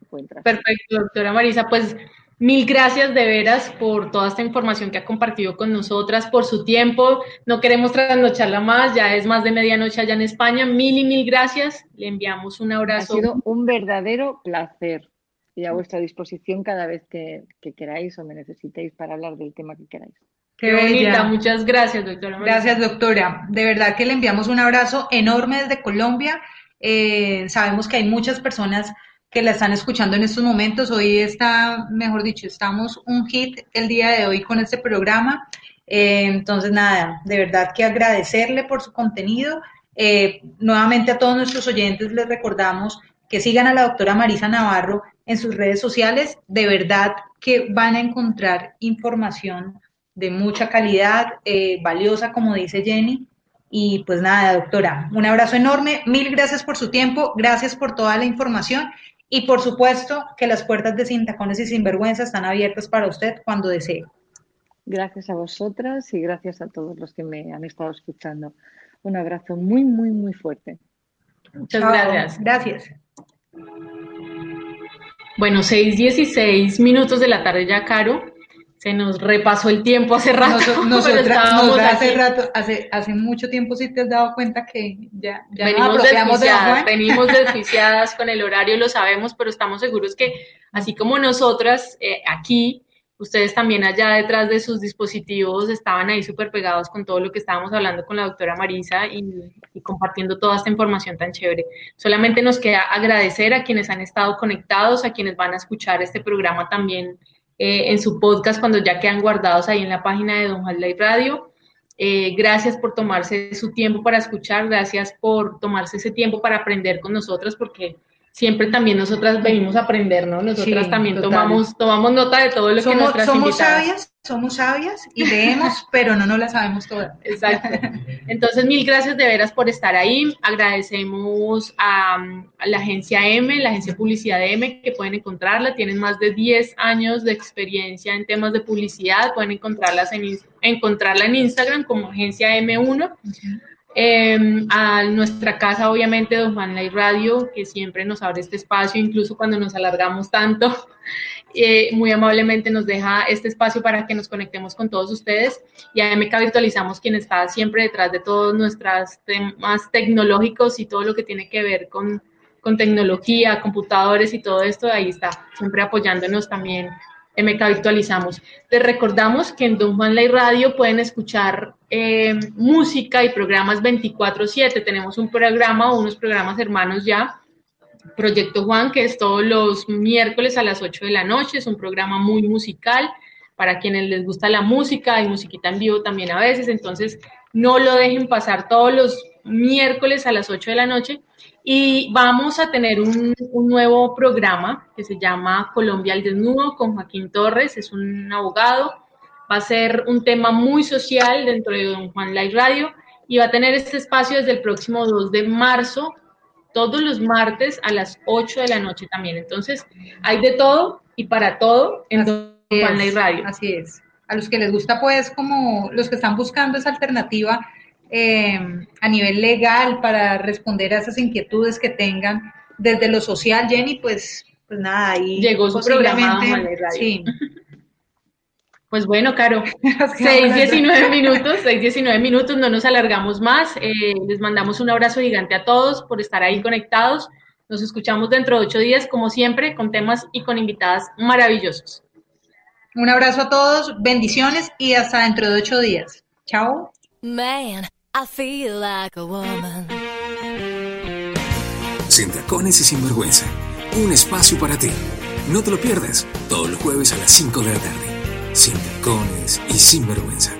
encuentras. Perfecto, doctora Marisa, pues mil gracias de veras por toda esta información que ha compartido con nosotras, por su tiempo. No queremos trasnocharla más, ya es más de medianoche allá en España. Mil y mil gracias. Le enviamos un abrazo. Ha sido un verdadero placer y a vuestra disposición cada vez que, que queráis o me necesitéis para hablar del tema que queráis. Qué bonita, muchas gracias, doctora. Gracias, doctora. De verdad que le enviamos un abrazo enorme desde Colombia. Eh, sabemos que hay muchas personas que la están escuchando en estos momentos. Hoy está, mejor dicho, estamos un hit el día de hoy con este programa. Eh, entonces, nada, de verdad que agradecerle por su contenido. Eh, nuevamente a todos nuestros oyentes les recordamos que sigan a la doctora Marisa Navarro en sus redes sociales. De verdad que van a encontrar información de mucha calidad, eh, valiosa, como dice Jenny. Y pues nada, doctora, un abrazo enorme. Mil gracias por su tiempo, gracias por toda la información y por supuesto que las puertas de Sin Tacones y Sinvergüenza están abiertas para usted cuando desee. Gracias a vosotras y gracias a todos los que me han estado escuchando. Un abrazo muy, muy, muy fuerte. Muchas gracias. Gracias. Bueno, 6:16 minutos de la tarde ya, Caro se nos repasó el tiempo hace rato. hace rato, hace, hace mucho tiempo si te has dado cuenta que ya, ya venimos, desjuiciadas, venimos desjuiciadas con el horario, lo sabemos, pero estamos seguros que así como nosotras eh, aquí, ustedes también allá detrás de sus dispositivos estaban ahí súper pegados con todo lo que estábamos hablando con la doctora Marisa y, y, compartiendo toda esta información tan chévere. Solamente nos queda agradecer a quienes han estado conectados, a quienes van a escuchar este programa también eh, en su podcast cuando ya quedan guardados ahí en la página de Don Juan Live Radio. Eh, gracias por tomarse su tiempo para escuchar, gracias por tomarse ese tiempo para aprender con nosotras, porque siempre también nosotras venimos a aprender, ¿no? Nosotras también tomamos, tomamos nota de todo lo que nuestras somos sabias, somos sabias y leemos, pero no nos la sabemos todas. Exacto. Entonces, mil gracias de veras por estar ahí. Agradecemos a, la agencia M, la agencia Publicidad M, que pueden encontrarla. Tienen más de 10 años de experiencia en temas de publicidad. Pueden encontrarlas en, encontrarla en Instagram como agencia M1. Em, a nuestra casa, obviamente, Don Juan Lay Radio, que siempre nos abre este espacio, incluso cuando nos alargamos tanto, eh, muy amablemente nos deja este espacio para que nos conectemos con todos ustedes. Y a MK Virtualizamos, quien está siempre detrás de todos nuestros temas tecnológicos y todo lo que tiene que ver con, con tecnología, computadores y todo esto, ahí está, siempre apoyándonos también MK Virtualizamos. Les recordamos que en Don Juan Lay Radio pueden escuchar eh, música y programas 24/7. Tenemos un programa o unos programas hermanos ya. Proyecto Juan, que es todos los miércoles a las 8 de la noche. Es un programa muy musical para quienes les gusta la música. Hay musiquita en vivo también a veces. Entonces, no lo dejen pasar todos los miércoles a las 8 de la noche. Y vamos a tener un, nuevo programa que se llama Colombia al Desnudo con Joaquín Torres, es un abogado. Va a ser un tema muy social dentro de Don Juan Live Radio y va a tener este espacio desde el próximo 2 de marzo, todos los martes a las 8 de la noche también. Entonces, hay de todo y para todo en Don Juan Live Radio. Así es. a los que les gusta pues como los que están buscando esa alternativa eh, a nivel legal para responder a esas inquietudes que tengan desde lo social, Jenny, pues, pues nada, ahí llegó su programa sí. Pues bueno, Caro, 6, 19 minutos, 6, 19 minutos, no nos alargamos más. Eh, les mandamos un abrazo gigante a todos por estar ahí conectados. Nos escuchamos dentro de ocho días, como siempre, con temas y con invitadas maravillosos. Un abrazo a todos, bendiciones y hasta dentro de ocho días. Chao. Man, I feel like a woman. Sin tacones y sin vergüenza. Un espacio para ti. No te lo pierdas. Todos los jueves a las 5 de la tarde. Sin tacones y sin vergüenza.